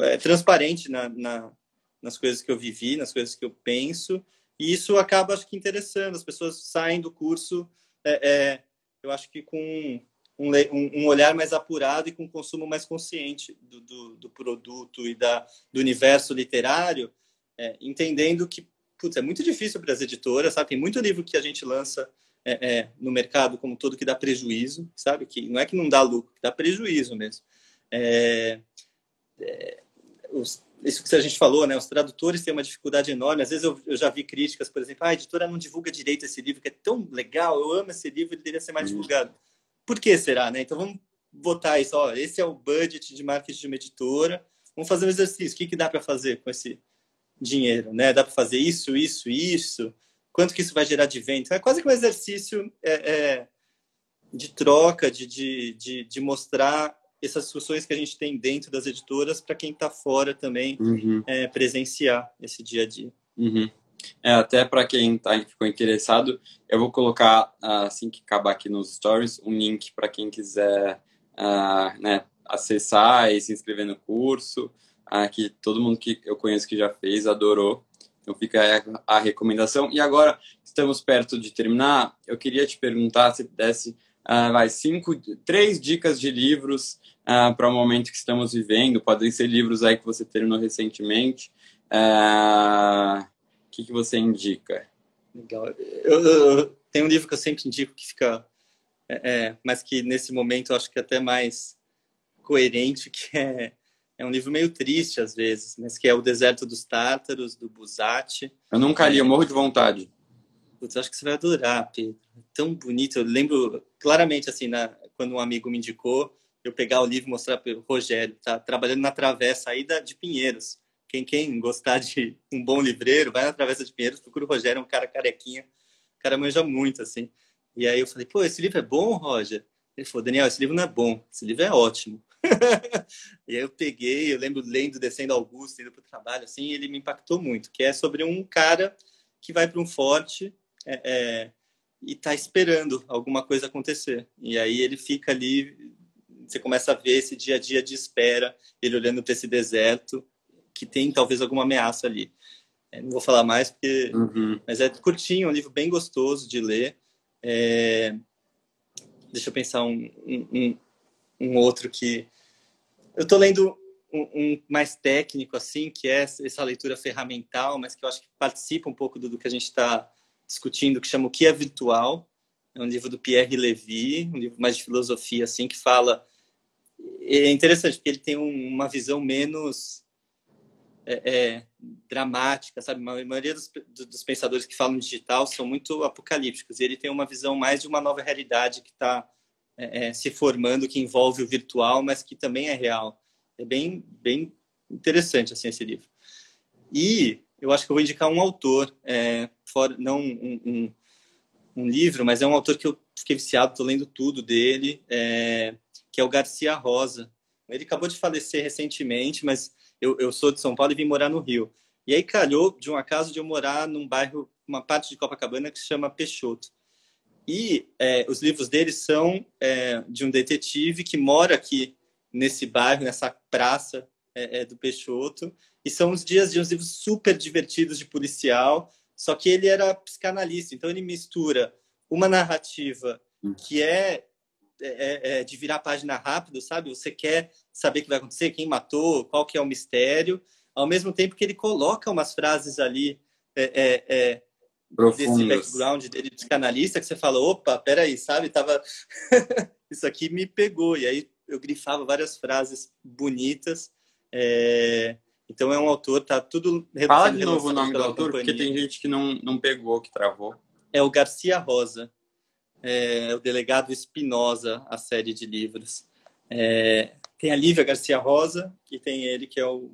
Speaker 2: é, transparente na, na, nas coisas que eu vivi, nas coisas que eu penso, e isso acaba, acho que, interessando. As pessoas saem do curso, é, é eu acho que com um, um, olhar mais apurado e com um consumo mais consciente do, do, do produto e da, do universo literário, é, entendendo que putz, é muito difícil para as editoras, sabe? Tem muito livro que a gente lança é, é, no mercado como todo que dá prejuízo, sabe? Que não é que não dá lucro, que dá prejuízo mesmo. É, é, os, isso que a gente falou, né? Os tradutores têm uma dificuldade enorme. Às vezes eu, eu, já vi críticas, por exemplo, ah, a editora não divulga direito esse livro, que é tão legal, eu amo esse livro, ele deveria ser mais uhum. divulgado. Por que será, né? Então vamos botar isso, ó, esse é o budget de marketing de uma editora. Vamos fazer um exercício. O que, que dá para fazer com esse dinheiro, né? Dá para fazer isso, isso, isso. Quanto que isso vai gerar de venda? É quase que um exercício é, é, de troca, de, de, de, de, mostrar essas discussões que a gente tem dentro das editoras para quem está fora também uhum. é, presenciar esse dia a dia.
Speaker 1: Uhum. É, até para quem tá, ficou interessado, eu vou colocar, assim que acabar aqui nos stories, um link para quem quiser uh, né, acessar e se inscrever no curso ah, que todo mundo que eu conheço que já fez adorou. Então fica a, recomendação. E agora estamos perto de terminar. Eu queria te perguntar se pudesse ah, vai cinco, três dicas de livros ah, para o momento que estamos vivendo. Podem ser livros aí que você terminou recentemente. O ah, que, que você indica?
Speaker 2: Legal. Eu, eu, tem um livro que eu sempre indico que fica, é, é, mas que nesse momento eu acho que é até mais coerente, que é é um livro meio triste às vezes, mas que é O Deserto dos Tártaros, do Busati.
Speaker 1: Eu nunca li, eu morro de vontade.
Speaker 2: Putz, acho que você vai adorar, Pedro. É tão bonito. Eu lembro claramente, assim, na, quando um amigo me indicou, eu pegar o livro e mostrar para o Rogério, tá trabalhando na travessa aí da, de Pinheiros. Quem, quem gostar de um bom livreiro, vai na travessa de Pinheiros, procura o Rogério, é um cara carequinha. O cara manja muito, assim. E aí eu falei, pô, esse livro é bom, Roger? Ele falou, Daniel, esse livro não é bom, esse livro é ótimo. e aí eu peguei, eu lembro lendo Descendo Augusto, indo para o trabalho, assim, ele me impactou muito, que é sobre um cara que vai para um forte é, é, e está esperando alguma coisa acontecer. E aí ele fica ali, você começa a ver esse dia a dia de espera, ele olhando para esse deserto, que tem talvez alguma ameaça ali. É, não vou falar mais, porque... Uhum. Mas é curtinho, um livro bem gostoso de ler. É... Deixa eu pensar um, um, um outro que eu estou lendo um, um, mais técnico assim, que é essa leitura ferramental, mas que eu acho que participa um pouco do, do que a gente está discutindo, que chama o que é virtual. É um livro do Pierre Levy, um livro mais de filosofia assim, que fala é interessante porque ele tem uma visão menos é, é, dramática, sabe? A maioria dos, dos, pensadores que falam digital são muito apocalípticos. E ele tem uma visão mais de uma nova realidade que está é, é, se formando que envolve o virtual, mas que também é real. É bem, bem interessante assim esse livro. E eu acho que eu vou indicar um autor, é, não um, um, um, livro, mas é um autor que eu fiquei viciado, estou lendo tudo dele, é, que é o Garcia Rosa. Ele acabou de falecer recentemente, mas eu, eu sou de São Paulo e vim morar no Rio. E aí calhou de um acaso de eu morar num bairro, uma parte de Copacabana que se chama Peixoto. E é, os livros dele são é, de um detetive que mora aqui nesse bairro, nessa praça é, é, do Peixoto. E são os dias de uns livros super divertidos de policial. Só que ele era psicanalista, então ele mistura uma narrativa hum. que é, é, é, de virar a página rápido, sabe? Você quer saber o que vai acontecer, quem matou, qual que é o mistério, ao mesmo tempo que ele coloca umas frases ali é, Desse background dele de psicanalista que você fala, opa, peraí, sabe? Tava... Isso aqui me pegou. E aí eu grifava várias frases bonitas. É... Então é um autor, tá tudo...
Speaker 1: Fala de novo o nome do autor, porque tem gente que não, não pegou, que travou.
Speaker 2: É o Garcia Rosa. é, o Delegado Espinosa, a série de livros. É, tem a Lívia Garcia Rosa e tem ele que é o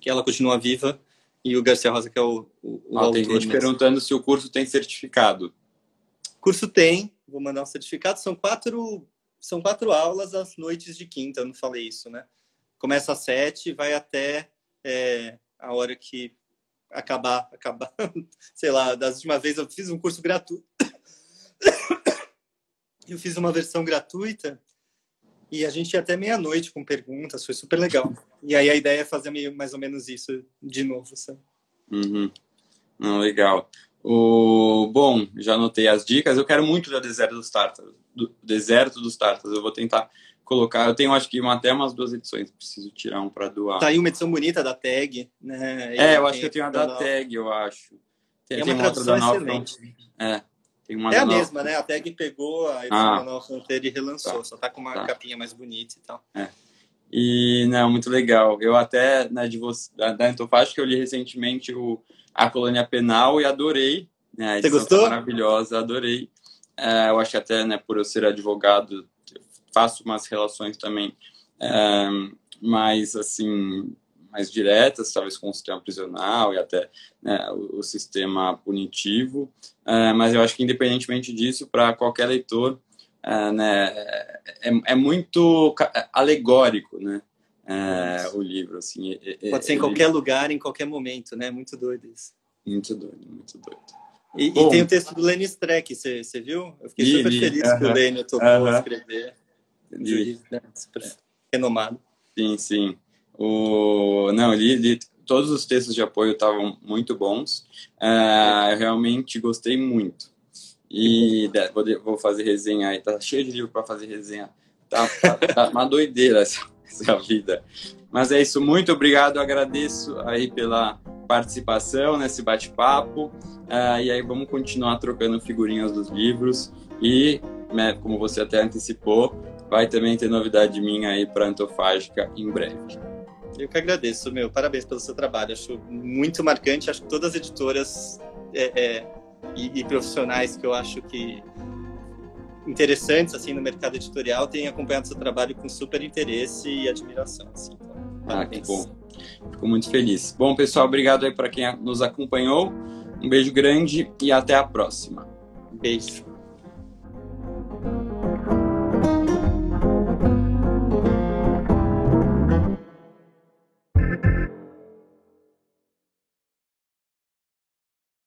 Speaker 2: que ela continua viva e o Garcia Rosa que é o, o,
Speaker 1: o ah, autor. Tem gente perguntando se o curso tem certificado.
Speaker 2: Curso tem, vou mandar um certificado. São quatro são quatro aulas às noites de quinta, eu não falei isso, né? Começa às sete, vai até é, a hora que acabar, acabar, sei lá, das última vez eu fiz um curso gratuito. Eu fiz uma versão gratuita e a gente ia até meia-noite com perguntas, foi super legal. E aí a ideia é fazer mais ou menos isso de novo, sabe?
Speaker 1: Uhum. Não, legal. O... Bom, já anotei as dicas. Eu quero muito da Deserto dos Tártaros. Do Deserto dos Tártaros. Eu vou tentar colocar. Eu tenho, acho que, uma, até umas duas edições. Preciso tirar um para doar.
Speaker 2: Tá aí uma edição bonita da Tag, né?
Speaker 1: é, eu acho que eu tenho a da Tag, eu acho.
Speaker 2: Tem, é uma tradução outra da excelente.
Speaker 1: É.
Speaker 2: É a mesma, né? A Tag pegou a edição ah, Nova Fronteira e relançou. Tá. Só tá com uma tá. capinha mais bonita e tal.
Speaker 1: É. E, não, muito legal. Eu até, né, de você, da, da Antofágica, eu li recentemente o A Colônia Penal e adorei. Né,
Speaker 2: Você gostou?
Speaker 1: Maravilhosa, adorei. É, eu acho que até, né, por eu ser advogado, faço umas relações também é, mais, assim, mais diretas, talvez com o sistema prisional e até né, o, o, sistema punitivo. É, mas eu acho que, independentemente disso, para qualquer leitor, é, né, é, é, muito alegórico, né? É, o livro, assim.
Speaker 2: Pode ser em qualquer lugar, em qualquer momento, né? Muito doido isso.
Speaker 1: Muito doido, muito doido.
Speaker 2: E, e tem o texto do Lenny Streck, você, viu? Eu fiquei super feliz uh -huh, que o Lenny topou uh -huh. escrever. né? Super renomado.
Speaker 1: Sim, sim. O... Não, li, li, todos os textos de apoio estavam muito bons. Uh, eu realmente gostei muito. E vou, vou fazer resenha aí. Tá cheio de livro para fazer resenha. Tá, tá, tá uma doideira essa, essa vida. Mas é isso. Muito obrigado. agradeço aí pela participação nesse bate-papo. Uh, e aí vamos continuar trocando figurinhas dos livros. E, né, como você até antecipou, vai também ter novidade minha aí para Antofágica em breve.
Speaker 2: Eu que agradeço, meu. Parabéns pelo seu trabalho. Acho muito marcante. Acho que todas as editoras é, é, e, e, profissionais que eu acho que interessantes assim no mercado editorial têm acompanhado seu trabalho com super interesse e admiração. Assim. Então,
Speaker 1: ah, que bom. Fico muito feliz. Bom, pessoal, obrigado aí para quem nos acompanhou. Um beijo grande e até a próxima.
Speaker 2: Beijo.